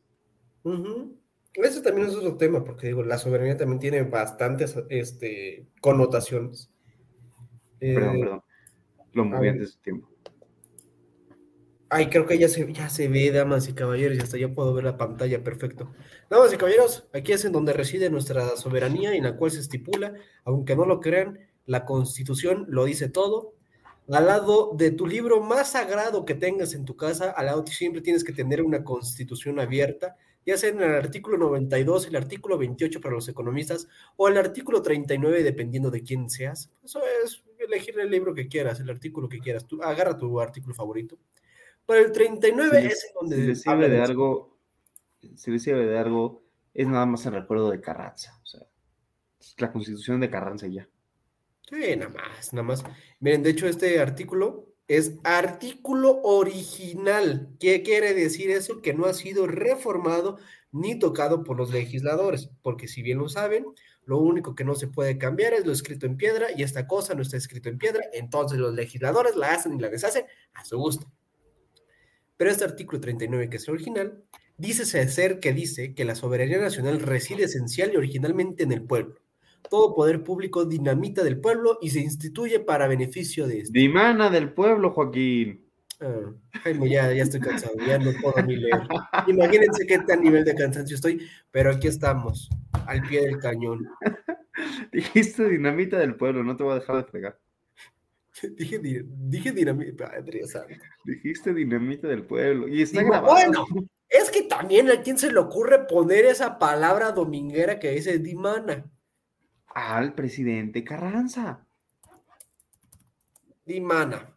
Ese también es otro tema, porque digo, la soberanía también tiene bastantes este, connotaciones. Perdón, eh, perdón. Lo moví antes de tiempo. Ay, creo que ya se, ya se ve, damas y caballeros, y hasta ya puedo ver la pantalla, perfecto. Damas y caballeros, aquí es en donde reside nuestra soberanía en la cual se estipula, aunque no lo crean, la constitución lo dice todo. al lado de tu libro más sagrado que tengas en tu casa, al lado siempre tienes que tener una constitución abierta, ya sea en el artículo 92, el artículo 28 para los economistas o el artículo 39 dependiendo de quién seas. Eso es elegir el libro que quieras, el artículo que quieras. Tú agarra tu artículo favorito. Pero el 39 Si es en donde Si les sirve de algo, si les sirve de algo, es nada más el recuerdo de Carranza. O sea, es la constitución de Carranza ya. Sí, nada más, nada más. Miren, de hecho, este artículo es artículo original. ¿Qué quiere decir eso? Que no ha sido reformado ni tocado por los legisladores, porque si bien lo saben, lo único que no se puede cambiar es lo escrito en piedra y esta cosa no está escrito en piedra, entonces los legisladores la hacen y la deshacen a su gusto. Pero este artículo 39, que es el original, dice ser que dice que la soberanía nacional reside esencial y originalmente en el pueblo. Todo poder público dinamita del pueblo y se instituye para beneficio de este. Dimana del pueblo, Joaquín. Ah, Jaime, ya, ya estoy cansado, ya no puedo ni leer. Imagínense qué tal nivel de cansancio estoy, pero aquí estamos, al pie del cañón. Dijiste dinamita del pueblo, no te voy a dejar de fregar. Dije, di- dije dinamita, santo. Dijiste dinamita del pueblo. Y está Digo, grabado. bueno, es que también a quién se le ocurre poner esa palabra dominguera que dice dimana. Al presidente Carranza. Dimana.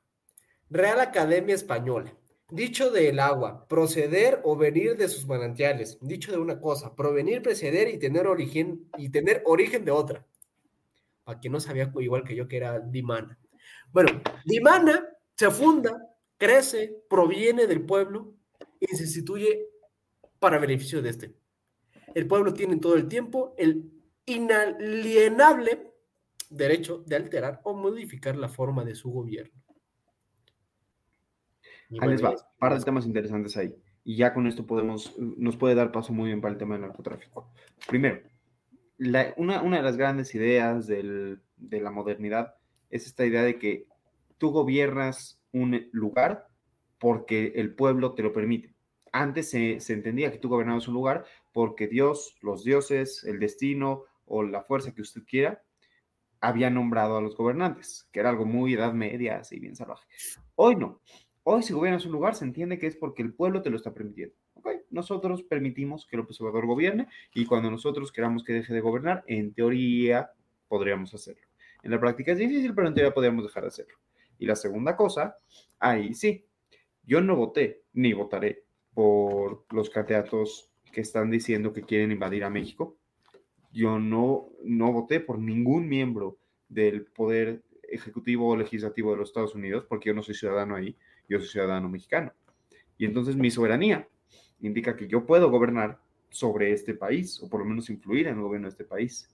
Real Academia Española. Dicho del agua, proceder o venir de sus manantiales. Dicho de una cosa, provenir, preceder y tener origen y tener origen de otra. Para quien no sabía igual que yo que era Dimana. Bueno, Dimana se funda, crece, proviene del pueblo y se instituye para beneficio de este. El pueblo tiene todo el tiempo el inalienable derecho de alterar o modificar la forma de su gobierno. Ahí les va, par de temas interesantes ahí. Y ya con esto podemos, nos puede dar paso muy bien para el tema del narcotráfico. Primero, una, una de las grandes ideas del- de la modernidad es esta idea de que tú gobiernas un lugar porque el pueblo te lo permite. Antes se, entendía que tú gobernabas un lugar porque Dios, los dioses, el destino o la fuerza que usted quiera, había nombrado a los gobernantes, que era algo muy edad media, así bien salvaje. Hoy no. Hoy si gobiernas un lugar se entiende que es porque el pueblo te lo está permitiendo. ¿ok? Nosotros permitimos que López Obrador gobierne y cuando nosotros queramos que deje de gobernar, en teoría podríamos hacerlo. En la práctica es difícil, pero en teoría podríamos dejar de hacerlo. Y la segunda cosa, ahí sí, yo no voté ni votaré por los candidatos que están diciendo que quieren invadir a México. Yo no, no voté por ningún miembro del poder ejecutivo o legislativo de los Estados Unidos, porque yo no soy ciudadano ahí, yo soy ciudadano mexicano. Y entonces mi soberanía indica que yo puedo gobernar sobre este país, o por lo menos influir en el gobierno de este país.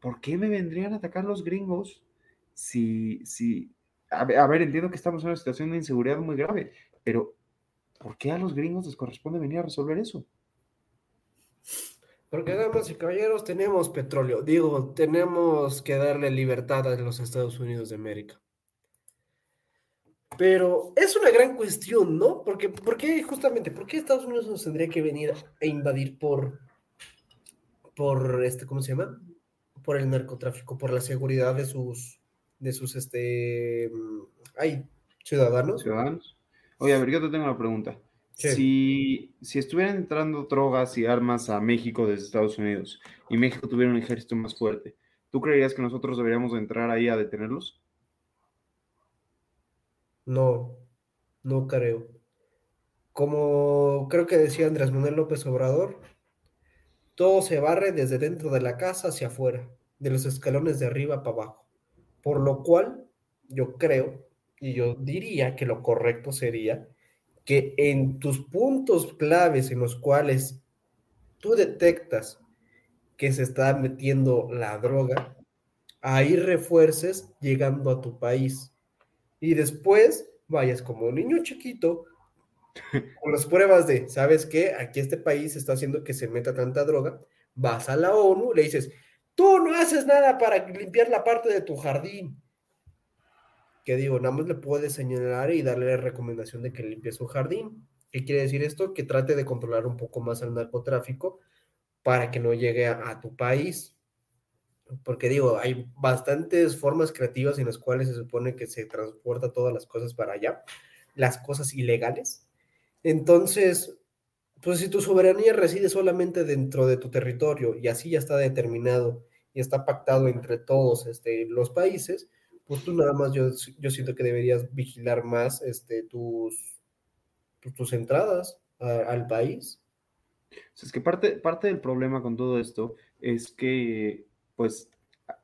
¿Por qué me vendrían a atacar los gringos si, si, a ver, entiendo que estamos en una situación de inseguridad muy grave, pero ¿por qué a los gringos les corresponde venir a resolver eso? Porque, damas y caballeros, tenemos petróleo. Digo, tenemos que darle libertad a los Estados Unidos de América. Pero es una gran cuestión, ¿no? Porque, ¿por qué justamente, por qué Estados Unidos nos tendría que venir a invadir por, por este, ¿cómo se llama? Por el narcotráfico, por la seguridad de sus, de sus, este, mm, ay, ciudadanos. ciudadanos. Oye, a ver, yo te tengo una pregunta. Sí. Si, si estuvieran entrando drogas y armas a México desde Estados Unidos y México tuviera un ejército más fuerte, ¿tú creerías que nosotros deberíamos de entrar ahí a detenerlos? No, no creo. Como creo que decía Andrés Manuel López Obrador, todo se barre desde dentro de la casa hacia afuera, de los escalones de arriba para abajo. Por lo cual, yo creo y yo diría que lo correcto sería que en tus puntos claves en los cuales tú detectas que se está metiendo la droga, ahí refuerces llegando a tu país y después vayas como un niño chiquito con las pruebas de, ¿sabes qué? Aquí este país está haciendo que se meta tanta droga, vas a la ONU, le dices, tú no haces nada para limpiar la parte de tu jardín. Que digo, nada más le puedes señalar y darle la recomendación de que limpie su jardín. ¿Qué quiere decir esto? Que trate de controlar un poco más al narcotráfico para que no llegue a, a tu país. porque digo, hay bastantes formas creativas en las cuales se supone que se transporta todas las cosas para allá, las cosas ilegales. Entonces, pues si tu soberanía reside solamente dentro de tu territorio y así ya está determinado y está pactado entre todos este, los países, pues tú nada más yo, yo siento que deberías vigilar más este, tus, pues, tus entradas al país. es que parte, parte del problema con todo esto es que pues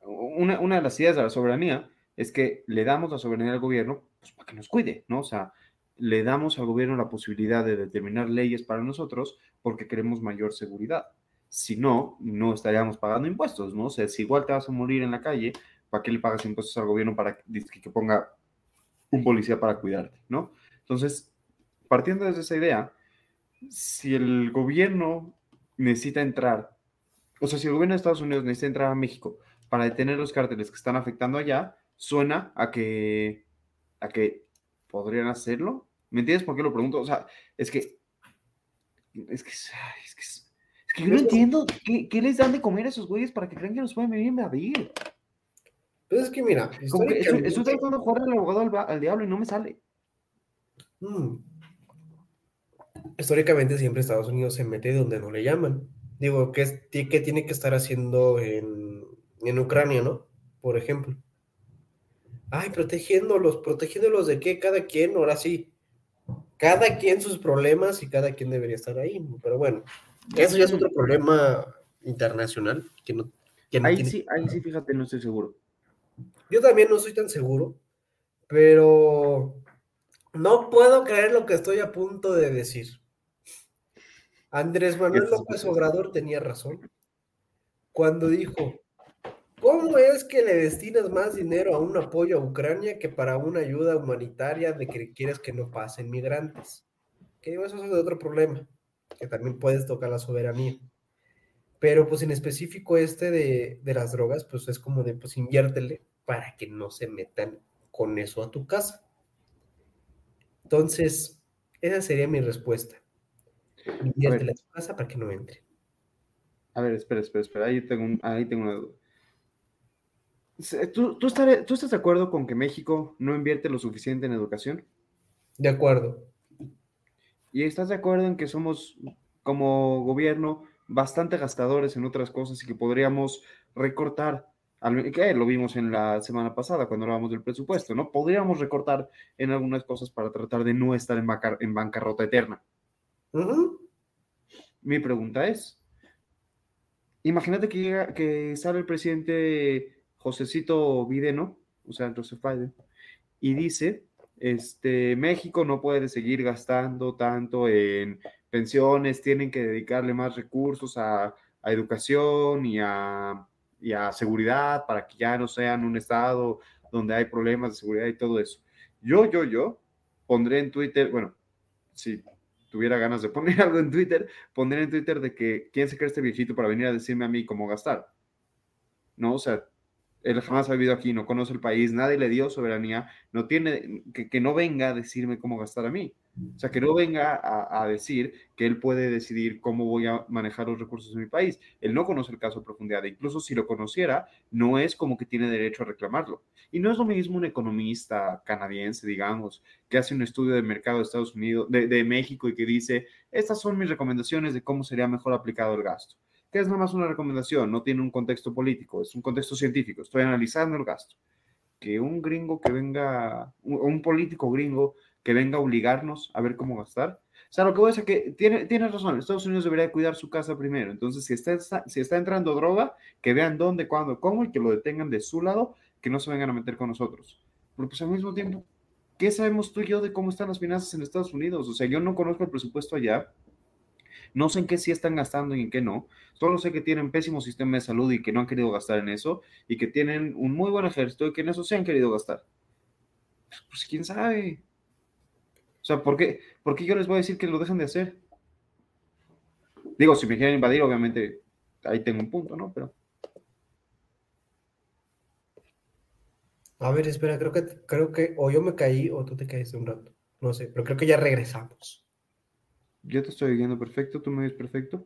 una, una, de las ideas de la soberanía es que le damos la soberanía al gobierno pues, para que nos cuide, ¿no? O sea, le damos al gobierno la posibilidad de determinar leyes para nosotros porque queremos mayor seguridad. Si no, no estaríamos pagando impuestos, ¿no? O sea, si igual te vas a morir en la calle, ¿para qué le pagas impuestos al gobierno para que, ponga un policía para cuidarte, ¿no? Entonces, partiendo desde esa idea, si el gobierno necesita entrar o sea, si el gobierno de Estados Unidos necesita entrar a México para detener los cárteles que están afectando allá, suena a que, a que podrían hacerlo. ¿Me entiendes por qué lo pregunto? O sea, es que, es que, es que, es que yo no entiendo ¿qué, ¿qué, les dan de comer a esos güeyes para que crean que nos pueden venir a invadir. Pues es que mira, Como que estoy, tratando de jugar al abogado al, diablo y no me sale. Hmm. Históricamente siempre Estados Unidos se mete donde no le llaman. Digo, ¿qué, qué tiene que estar haciendo en, en Ucrania, no? Por ejemplo. Ay, protegiéndolos, protegiéndolos de qué, cada quien, ahora sí. Cada quien sus problemas y cada quien debería estar ahí. Pero bueno, eso ya es otro problema internacional que no. Que ahí, sí, ahí sí, fíjate, no estoy seguro. Yo también no soy tan seguro, pero no puedo creer lo que estoy a punto de decir. Andrés Manuel López Obrador tenía razón cuando dijo, ¿cómo es que le destinas más dinero a un apoyo a Ucrania que para una ayuda humanitaria de que quieres que no pasen migrantes? Que digo, eso es otro problema, que también puedes tocar la soberanía. Pero pues en específico este de, de las drogas, pues es como de, pues inviértele para que no se metan con eso a tu casa. Entonces, esa sería mi respuesta la casa para que no entre. A ver, espera, espera, espera. Ahí tengo, ahí tengo una duda. ¿Tú, tú, ¿Tú estás de acuerdo con que México no invierte lo suficiente en educación? De acuerdo. ¿Y estás de acuerdo en que somos como gobierno bastante gastadores en otras cosas y que podríamos recortar, que lo vimos en la semana pasada cuando hablábamos del presupuesto, ¿no? Podríamos recortar en algunas cosas para tratar de no estar en, en bancarrota eterna. Mi pregunta es, imagínate que, que sale el presidente Josecito Bideno, o sea, Joseph Biden, y dice, este, México no puede seguir gastando tanto en pensiones, tienen que dedicarle más recursos a, educación y a, y a seguridad para que ya no sean un estado donde hay problemas de seguridad y todo eso. Yo, yo, yo pondré en Twitter, bueno, sí, tuviera ganas de poner algo en Twitter, pondría en Twitter de que quién se cree este viejito para venir a decirme a mí cómo gastar. No, o sea, él jamás ha vivido aquí, no conoce el país, nadie le dio soberanía, no tiene, que, que no venga a decirme cómo gastar a mí. O sea, que no venga a, decir que él puede decidir cómo voy a manejar los recursos de mi país. Él no conoce el caso a profundidad. E incluso si lo conociera, no es como que tiene derecho a reclamarlo. Y no es lo mismo un economista canadiense, digamos, que hace un estudio de mercado de Estados Unidos, de, de México y que dice, estas son mis recomendaciones de cómo sería mejor aplicado el gasto. Que es nada más una recomendación, no tiene un contexto político, es un contexto científico. Estoy analizando el gasto. Que un gringo que venga, un político gringo que venga a obligarnos a ver cómo gastar. O sea, lo que voy a decir es que tiene, tiene razón, Estados Unidos debería cuidar su casa primero. Entonces, si está, si está entrando droga, que vean dónde, cuándo, cómo y que lo detengan de su lado, que no se vengan a meter con nosotros. Pero pues al mismo tiempo, ¿qué sabemos tú y yo de cómo están las finanzas en Estados Unidos? O sea, yo no conozco el presupuesto allá, no sé en qué sí están gastando y en qué no. Solo sé que tienen pésimo sistema de salud y que no han querido gastar en eso, y que tienen un muy buen ejército y que en eso sí han querido gastar. Pues quién sabe. O sea, ¿por qué, ¿por qué yo les voy a decir que lo dejen de hacer? Digo, si me quieren invadir, obviamente ahí tengo un punto, ¿no? Pero. A ver, espera, creo que, creo que o yo me caí o tú te caíste un rato. No sé, pero creo que ya regresamos. Yo te estoy viendo perfecto, tú me ves perfecto.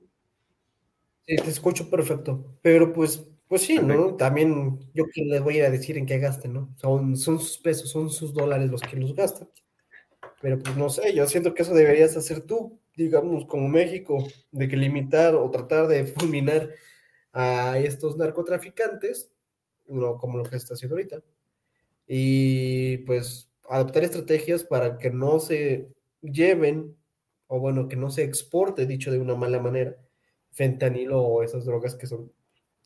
Sí, te escucho perfecto. Pero pues Pues sí, ¿no? También yo que les voy a ir a decir en qué gasten, ¿no? Son, son sus pesos, son sus dólares los que los gastan. Pero pues no sé, yo siento que eso deberías hacer tú, digamos, como México, de que limitar o tratar de fulminar a estos narcotraficantes, no como lo que está haciendo ahorita. Y pues adoptar estrategias para que no se lleven, o bueno, que no se exporte, dicho de una mala manera, fentanilo o esas drogas que son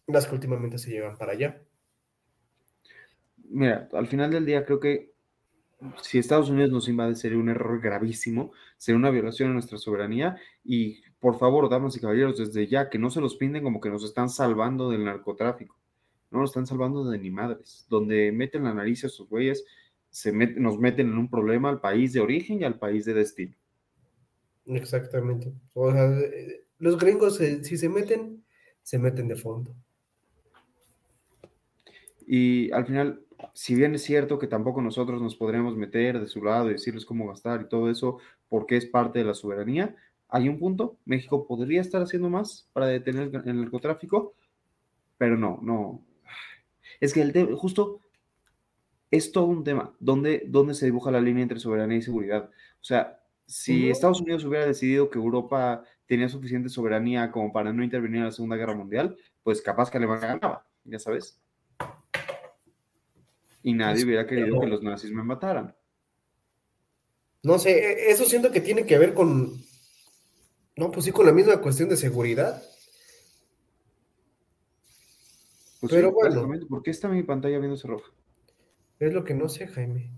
las que últimamente se llevan para allá. Mira, al final del día creo que si Estados Unidos nos invade sería un error gravísimo, sería una violación a nuestra soberanía y por favor, damas y caballeros, desde ya que no se los pinden como que nos están salvando del narcotráfico, no nos están salvando de ni madres, donde meten la nariz a sus güeyes, se nos meten en un problema al país de origen y al país de destino. Exactamente. O sea, eh, los gringos, si se meten, se meten de fondo. Y al final, si bien es cierto que tampoco nosotros nos podremos meter de su lado y decirles cómo gastar y todo eso, porque es parte de la soberanía, hay un punto, México podría estar haciendo más para detener el narcotráfico, pero no, no. Es que el tema, justo es todo un tema, ¿dónde, ¿dónde se dibuja la línea entre soberanía y seguridad? O sea, si Estados Unidos hubiera decidido que Europa tenía suficiente soberanía como para no intervenir en la Segunda Guerra Mundial, pues capaz que Alemania ganaba, ya sabes y nadie hubiera querido que los nazis me mataran. No sé, e, eso siento que tiene que ver con, no, pues sí, con la misma cuestión de seguridad. Pues Pero bueno. ¿Por qué está mi pantalla viéndose roja? Es lo que no sé, Jaime.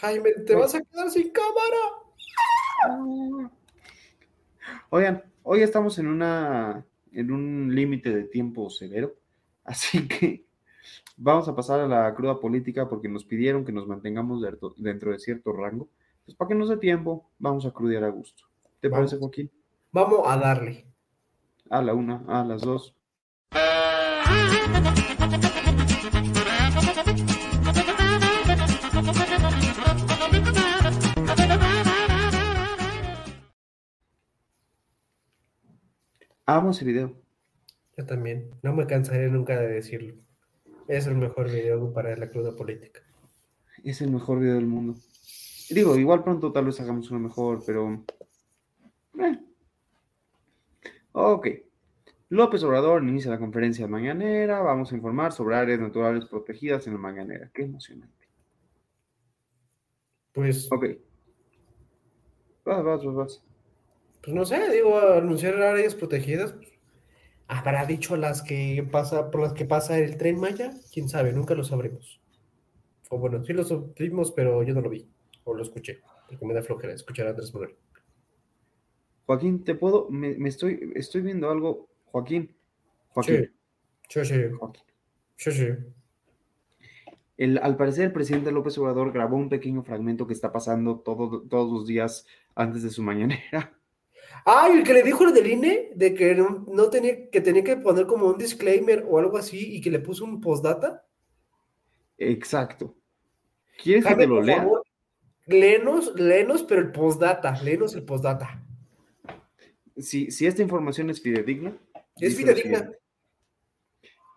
Jaime, te vas a quedar sin cámara. Oigan, hoy estamos en una en un límite de tiempo severo, así que Vamos a pasar a la cruda política porque nos pidieron que nos mantengamos dentro de cierto rango. Pues para que no sea tiempo, vamos a crudear a gusto. ¿Te parece, Joaquín? Vamos a darle. A la una, a las dos. Amo ese video. Yo también. No me cansaré nunca de decirlo. Es el mejor video para la cruda política. Es el mejor video del mundo. Digo, igual pronto tal vez hagamos uno mejor, pero. Eh. Ok. López Obrador inicia la conferencia mañanera. Vamos a informar sobre áreas naturales protegidas en la mañanera. Qué emocionante. Pues. Ok. Vas, vas, vas, vas. Pues no sé, digo, anunciar áreas protegidas. Pues, ¿Habrá dicho las que pasa, por las que pasa el tren Maya? Quién sabe, nunca lo sabremos. O bueno, sí lo supimos, pero yo no lo vi. O lo escuché, porque me da flojera escuchar a Andrés Manuel. Joaquín, te puedo, me, estoy, estoy viendo algo. Joaquín. Joaquín. Sí, sí, sí. Sí, El, al parecer, el presidente López Obrador grabó un pequeño fragmento que está pasando todo, todos los días antes de su mañanera. Ah, el que le dijo el del INE de que no, tenía que tenía que poner como un disclaimer o algo así y que le puso un postdata. Exacto. ¿Quieres que te lo lea? Lenos, lenos, pero el postdata, lenos el postdata. Si, si esta información es fidedigna. Es fidedigna.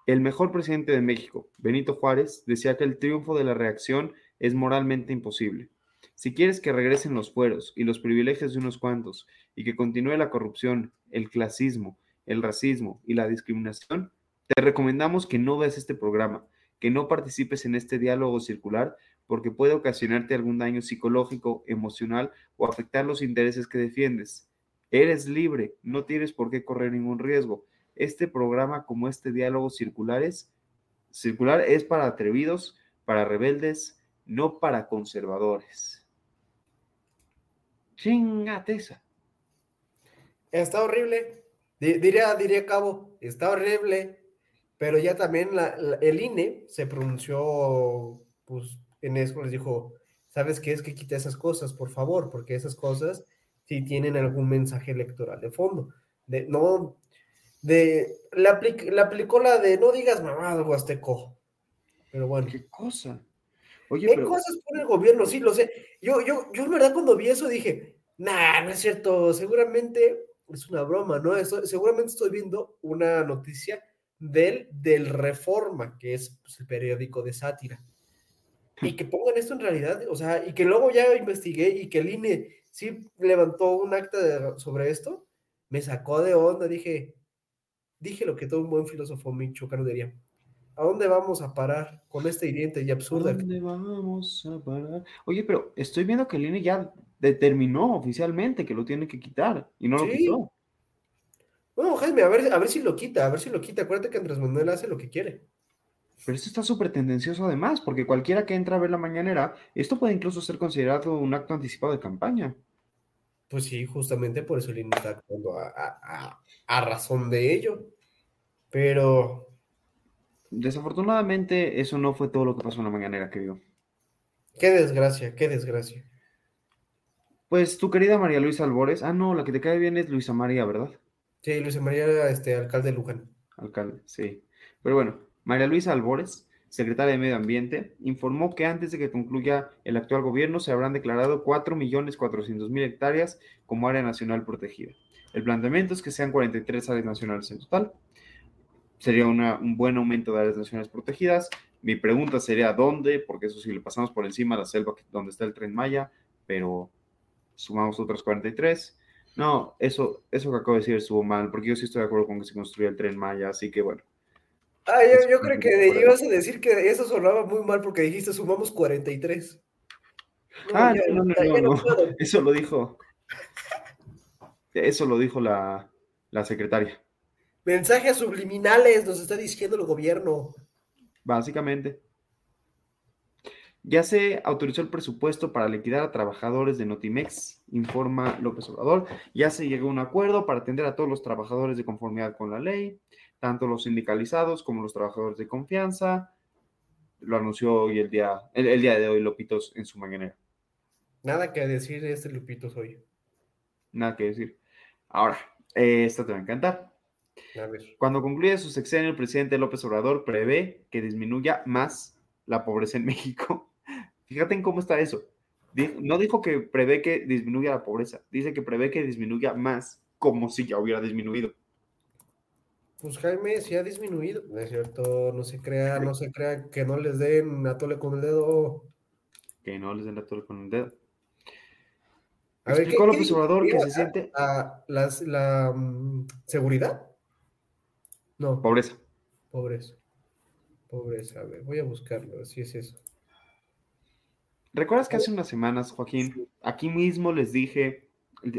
El mejor presidente de México, Benito Juárez, decía que el triunfo de la reacción es moralmente imposible. Si quieres que regresen los fueros y los privilegios de unos cuantos y que continúe la corrupción, el clasismo, el racismo y la discriminación, te recomendamos que no veas este programa, que no participes en este diálogo circular porque puede ocasionarte algún daño psicológico, emocional o afectar los intereses que defiendes. Eres libre, no tienes por qué correr ningún riesgo. Este programa como este diálogo circular es, circular es para atrevidos, para rebeldes, no para conservadores. Chingate esa. Está horrible. Diría, diría Cabo, está horrible. Pero ya también el INE se pronunció, pues en eso les dijo, ¿sabes qué es que quite esas cosas, por favor? Porque esas cosas sí tienen algún mensaje electoral de fondo. De, no, de, la, la aplicó la de no digas mamá huasteco. Pero bueno. ¿Qué cosa? Oye, ¿Qué cosas pone el gobierno? Sí, lo sé. Yo, yo, yo en verdad cuando vi eso dije, nah, no es cierto, seguramente es una broma, ¿no? seguramente estoy viendo una noticia del, del Reforma, que es pues, el periódico de sátira. Y que pongan esto en realidad, o sea, y que luego ya investigué y que el INE sí levantó un acta de- sobre esto, me sacó de onda, dije, dije lo que todo un buen filósofo michoacano diría. ¿A dónde vamos a parar con esta hiriente y ¿A absurda? dónde vamos a parar? Oye, pero estoy viendo que el INE ya determinó oficialmente que lo tiene que quitar y no lo quitó. Bueno, Jaime, a ver, a ver si lo quita, a ver si lo quita. Acuérdate que Andrés Manuel hace lo que quiere. Pero esto está súper tendencioso además, porque cualquiera que entra a ver la mañanera, esto puede incluso ser considerado un acto anticipado de campaña. Pues sí, justamente por eso el INE está actuando a, a- a- a razón de ello. Pero, Desafortunadamente, eso no fue todo lo que pasó en la mañanera, querido. qué desgracia, qué desgracia. Pues tu querida María Luisa Albores, ah, no, la que te cae bien es Luisa María, ¿verdad? Sí, Luis María, este, alcalde de Luján. Alcalde, sí. Pero bueno, María Luisa Albores, secretaria de Medio Ambiente, informó que antes de que concluya el actual gobierno se habrán declarado 4.400.000 hectáreas como área nacional protegida. El planteamiento es que sean 43 áreas nacionales en total. Sería una- un buen aumento de áreas nacionales protegidas. Mi pregunta sería ¿dónde? Porque eso sí le pasamos por encima a la selva donde está el tren Maya, pero sumamos otras 43. No, eso, eso que acabo de decir estuvo mal, porque yo sí estoy de acuerdo con que se construya el tren Maya, así que bueno. Ah, yo, yo creo que ibas a decir que eso sonaba muy mal porque dijiste sumamos 43. No, Ah, ya- no, no, no, no, puedo. Eso lo dijo. Eso lo dijo la, la secretaria, Mensajes subliminales nos está diciendo el gobierno. básicamente. Ya se autorizó el presupuesto para liquidar a trabajadores de Notimex, informa López Obrador. Ya se llegó a un acuerdo para atender a todos los trabajadores de conformidad con la ley, tanto los sindicalizados como los trabajadores de confianza. Lo anunció hoy el día, el, el día de hoy Lopitos en su mañanera. Nada que decir de este Lupito soy. Nada que decir. Ahora, eh, esta te va a encantar. Cuando concluya su sexenio, el presidente López Obrador prevé que disminuya más la pobreza en México. Fíjate en cómo está eso. No dijo que prevé que disminuya la pobreza, dice que prevé que disminuya más, como si ya hubiera disminuido. Pues Jaime sí ha disminuido. No es cierto, no se crea, no se crea que no les den a tole con el dedo. Que no les den la torre con el dedo. A ver, ¿qué- López Obrador que se siente ¿A las- la mm, seguridad? No, pobreza. pobreza. Pobreza, a ver, voy a buscarlo, así es eso. ¿Recuerdas que hace unas semanas, Joaquín, aquí mismo les dije,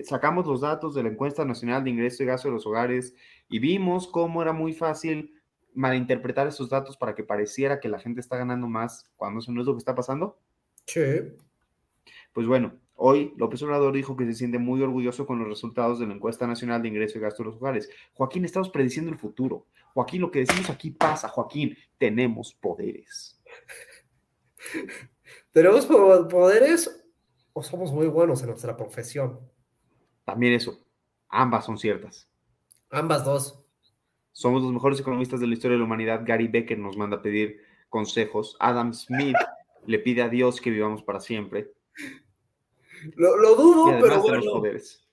sacamos los datos de la encuesta nacional de ingreso y gasto de los hogares y vimos cómo era muy fácil malinterpretar esos datos para que pareciera que la gente está ganando más cuando eso no es lo que está pasando? Che, Pues bueno, hoy López Obrador dijo que se siente muy orgulloso con los resultados de la encuesta nacional de ingreso y gasto de los hogares. Joaquín, estamos prediciendo el futuro. Joaquín, lo que decimos aquí pasa. Joaquín, tenemos poderes. ¿tenemos po- poderes o somos muy buenos en nuestra profesión? También eso, ambas son ciertas. Ambas dos. Somos los mejores economistas de la historia de la humanidad. Gary Becker nos manda a pedir consejos. Adam Smith le pide a Dios que vivamos para siempre. Lo, lo dudo, pero bueno. poderes.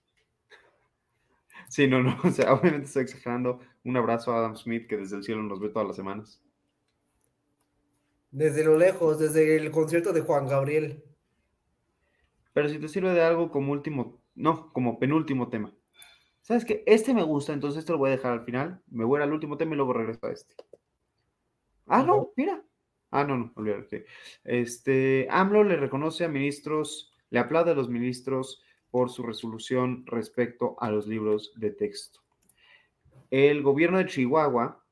Sí, no, no, o sea, obviamente estoy exagerando. Un abrazo a Adam Smith que desde el cielo nos ve todas las semanas. Desde lo lejos, desde el concierto de Juan Gabriel. Pero si te sirve de algo como último, no, como penúltimo tema. ¿Sabes qué? Este me gusta, entonces esto lo voy a dejar al final. Me voy al último tema y luego regreso a este. Ah, no, mira. Ah, no, no, olvídalo. sí. Este, AMLO le reconoce a ministros, le aplaude a los ministros por su resolución respecto a los libros de texto. El gobierno de Chihuahua,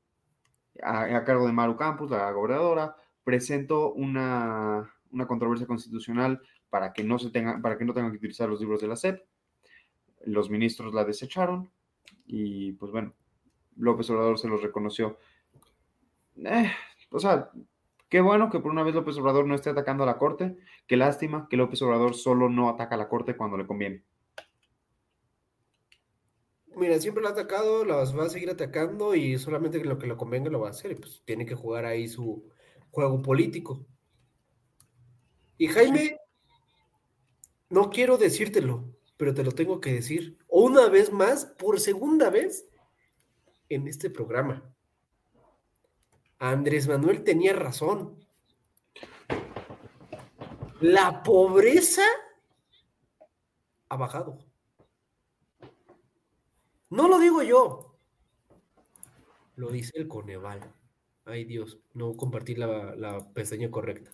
a, cargo de Maru Campos, la gobernadora, presentó una, una controversia constitucional para que no se tenga, para que no tengan que utilizar los libros de la SEP. Los ministros la desecharon y pues bueno, López Obrador se los reconoció. Eh, o sea, qué bueno que por una vez López Obrador no esté atacando a la Corte. Qué lástima que López Obrador solo no ataca a la Corte cuando le conviene. Mira, siempre lo ha atacado, las va a seguir atacando y solamente lo que le convenga lo va a hacer. Y pues tiene que jugar ahí su juego político. Y Jaime, no quiero decírtelo, pero te lo tengo que decir una vez más, por segunda vez, en este programa. Andrés Manuel tenía razón. La pobreza ha bajado. No lo digo yo. Lo dice el Coneval. Ay Dios, no compartí la, la pestaña correcta.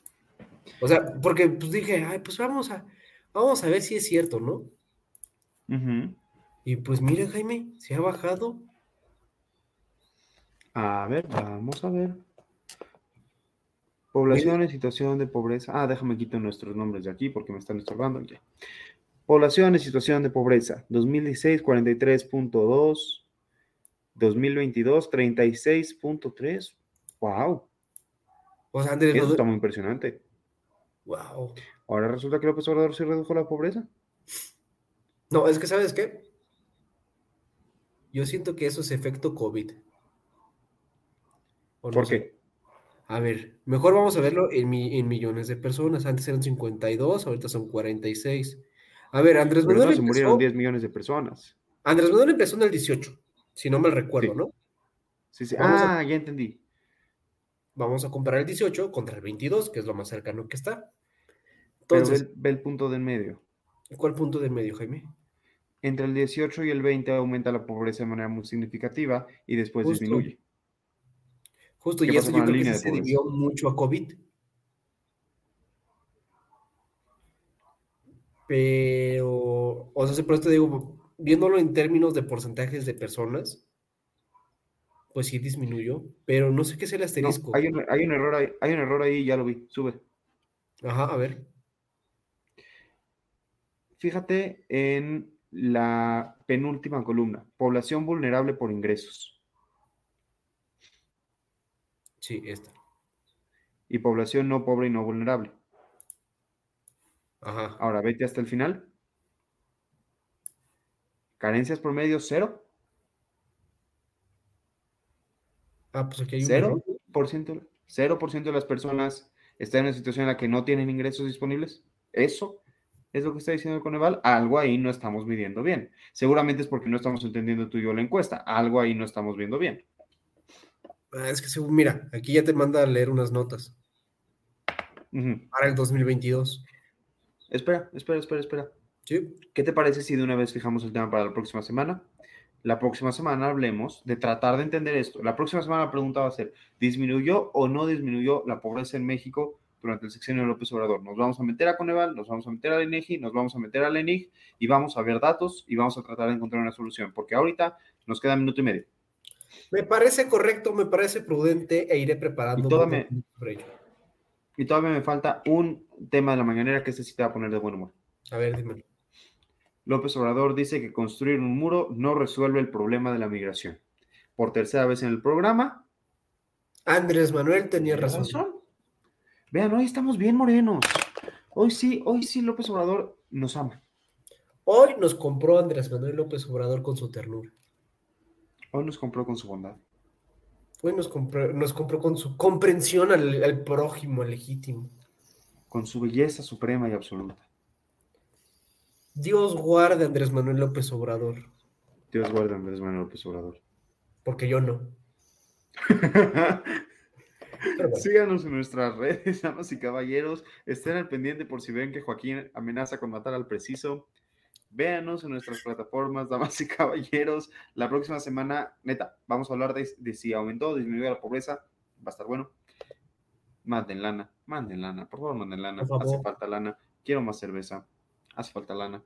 O sea, porque pues dije, ay, pues vamos a, vamos a ver si es cierto, ¿no? Y pues mira, Jaime, se ha bajado. A ver, vamos a ver. Población en situación de pobreza. Ah, déjame quitar nuestros nombres de aquí porque me están estorbando. Ya. Población en situación de pobreza. 2016, 43.2. 2022, 36.3. Wow, O sea, Andrés eso está muy impresionante. Wow. Ahora resulta que López Obrador sí redujo la pobreza. No, es que ¿sabes qué? Yo siento que eso es efecto COVID. ¿O no ¿Por sé? qué? A ver, mejor vamos a verlo en, mi- en millones de personas. Antes eran 52, ahorita son 46. A ver, Andrés Pero Manuel no se murieron empezó, 10 millones de personas. Andrés Manuel empezó en el 18, si no mal recuerdo, Sí. ¿no? Sí, sí. Vamos a- Ah, ya entendí. Vamos a comparar el 18 contra el 22, que es lo más cercano que está. Pero ve Entonces, ve el punto del medio. ¿cuál punto de medio, Jaime? Entre el 18 y el 20 aumenta la pobreza de manera muy significativa y después Justo. disminuye. Justo, ¿Qué y eso yo creo que se debió mucho a COVID. Pero, o sea, por esto digo, viéndolo en términos de porcentajes de personas, pues sí disminuyó, pero no sé qué es el No, asterisco. hay un, hay un error ahí, hay un error ahí, ya lo vi, sube. Ajá, a ver. Fíjate en la penúltima columna, población vulnerable por ingresos Sí, esta. y población no pobre y no vulnerable. Ajá. Ahora vete hasta el final. Carencias promedio cero, Ah, pues aquí hay un cero por ciento, cero por ciento de las personas están en una situación en la que no tienen ingresos disponibles. Eso es lo que está diciendo el Coneval. Algo ahí no estamos midiendo bien. Seguramente es porque no estamos entendiendo tú y yo la encuesta. Algo ahí no estamos viendo bien. Ah, es que según, mira, aquí ya te manda a leer unas notas para el 2022. Espera, espera, espera, espera. Sí, ¿Qué te parece si de una vez fijamos el tema para la próxima semana? La próxima semana hablemos de tratar de entender esto. La próxima semana la pregunta va a ser, ¿disminuyó o no disminuyó la pobreza en México durante el sexenio de López Obrador? Nos vamos a meter a Coneval, nos vamos a meter al INEGI, nos vamos a meter al ENIG y vamos a ver datos y vamos a tratar de encontrar una solución, porque ahorita nos queda minuto y medio. Me parece correcto, me parece prudente e iré preparando Y toda un me-. Y todavía me falta un tema de la mañanera que este sí te va a poner de buen humor. A ver, dímelo. López Obrador dice que construir un muro no resuelve el problema de la migración. Por tercera vez en el programa, Andrés Manuel tenía Tiene razón. Vean, hoy estamos bien morenos. Hoy sí, hoy sí López Obrador nos ama. Hoy nos compró Andrés Manuel López Obrador con su ternura. Hoy nos compró con su bondad. Hoy nos compró, nos compró con su comprensión al, al prójimo, al legítimo. Con su belleza suprema y absoluta. Dios guarde a Andrés Manuel López Obrador, Dios guarde a Andrés Manuel López Obrador. porque yo no. Bueno, Síganos en nuestras redes, damas y caballeros. Estén al pendiente por si ven que Joaquín amenaza con matar al preciso. Véanos en nuestras plataformas, damas y caballeros. La próxima semana, neta, vamos a hablar de, de si aumentó o disminuyó la pobreza. Va a estar bueno. Manden lana, manden lana, por favor, manden lana. Hace falta lana. Quiero más cerveza. Hace falta lana.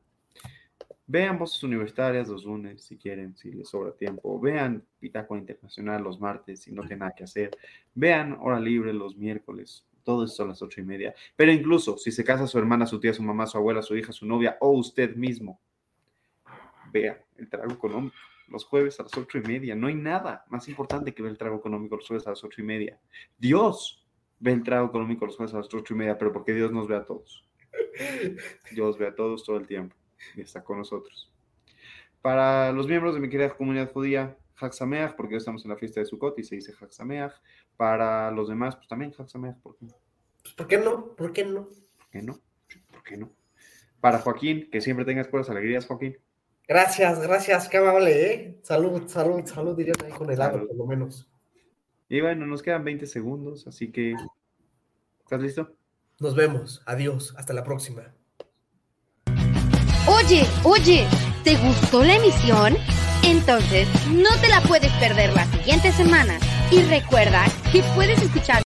Vean voces universitarias los lunes, si quieren, si les sobra tiempo. Vean Pitácora Internacional los martes, si no tienen nada que hacer. Vean Hora Libre los miércoles. Todo esto a las ocho y media. Pero incluso si se casa su hermana, su tía, su mamá, su abuela, su hija, su novia o usted mismo, vea el trago económico los jueves a las ocho y media. No hay nada más importante que ver el trago económico los jueves a las ocho y media. Dios ve el trago económico los jueves a las ocho y media, pero porque Dios nos ve a todos. Dios ve a todos todo el tiempo y está con nosotros. Para los miembros de mi querida comunidad judía, Haxameach, porque hoy estamos en la fiesta de Sukkot y se dice Haxameach para los demás, pues también Jaxameas, ¿por qué no? Pues, ¿Por qué no? ¿Por qué no? ¿Por qué no? ¿Por qué no? Para Joaquín, que siempre tengas puras alegrías, Joaquín. Gracias, gracias, qué amable, ¿eh? Salud, salud, salud, dirían ahí con el salud. por lo menos. Y bueno, nos quedan 20 segundos, así que. ¿Estás listo? Nos vemos, adiós, hasta la próxima. Oye, oye, ¿te gustó la emisión? Entonces, no te la puedes perder la siguiente semana y recuerda que puedes escuchar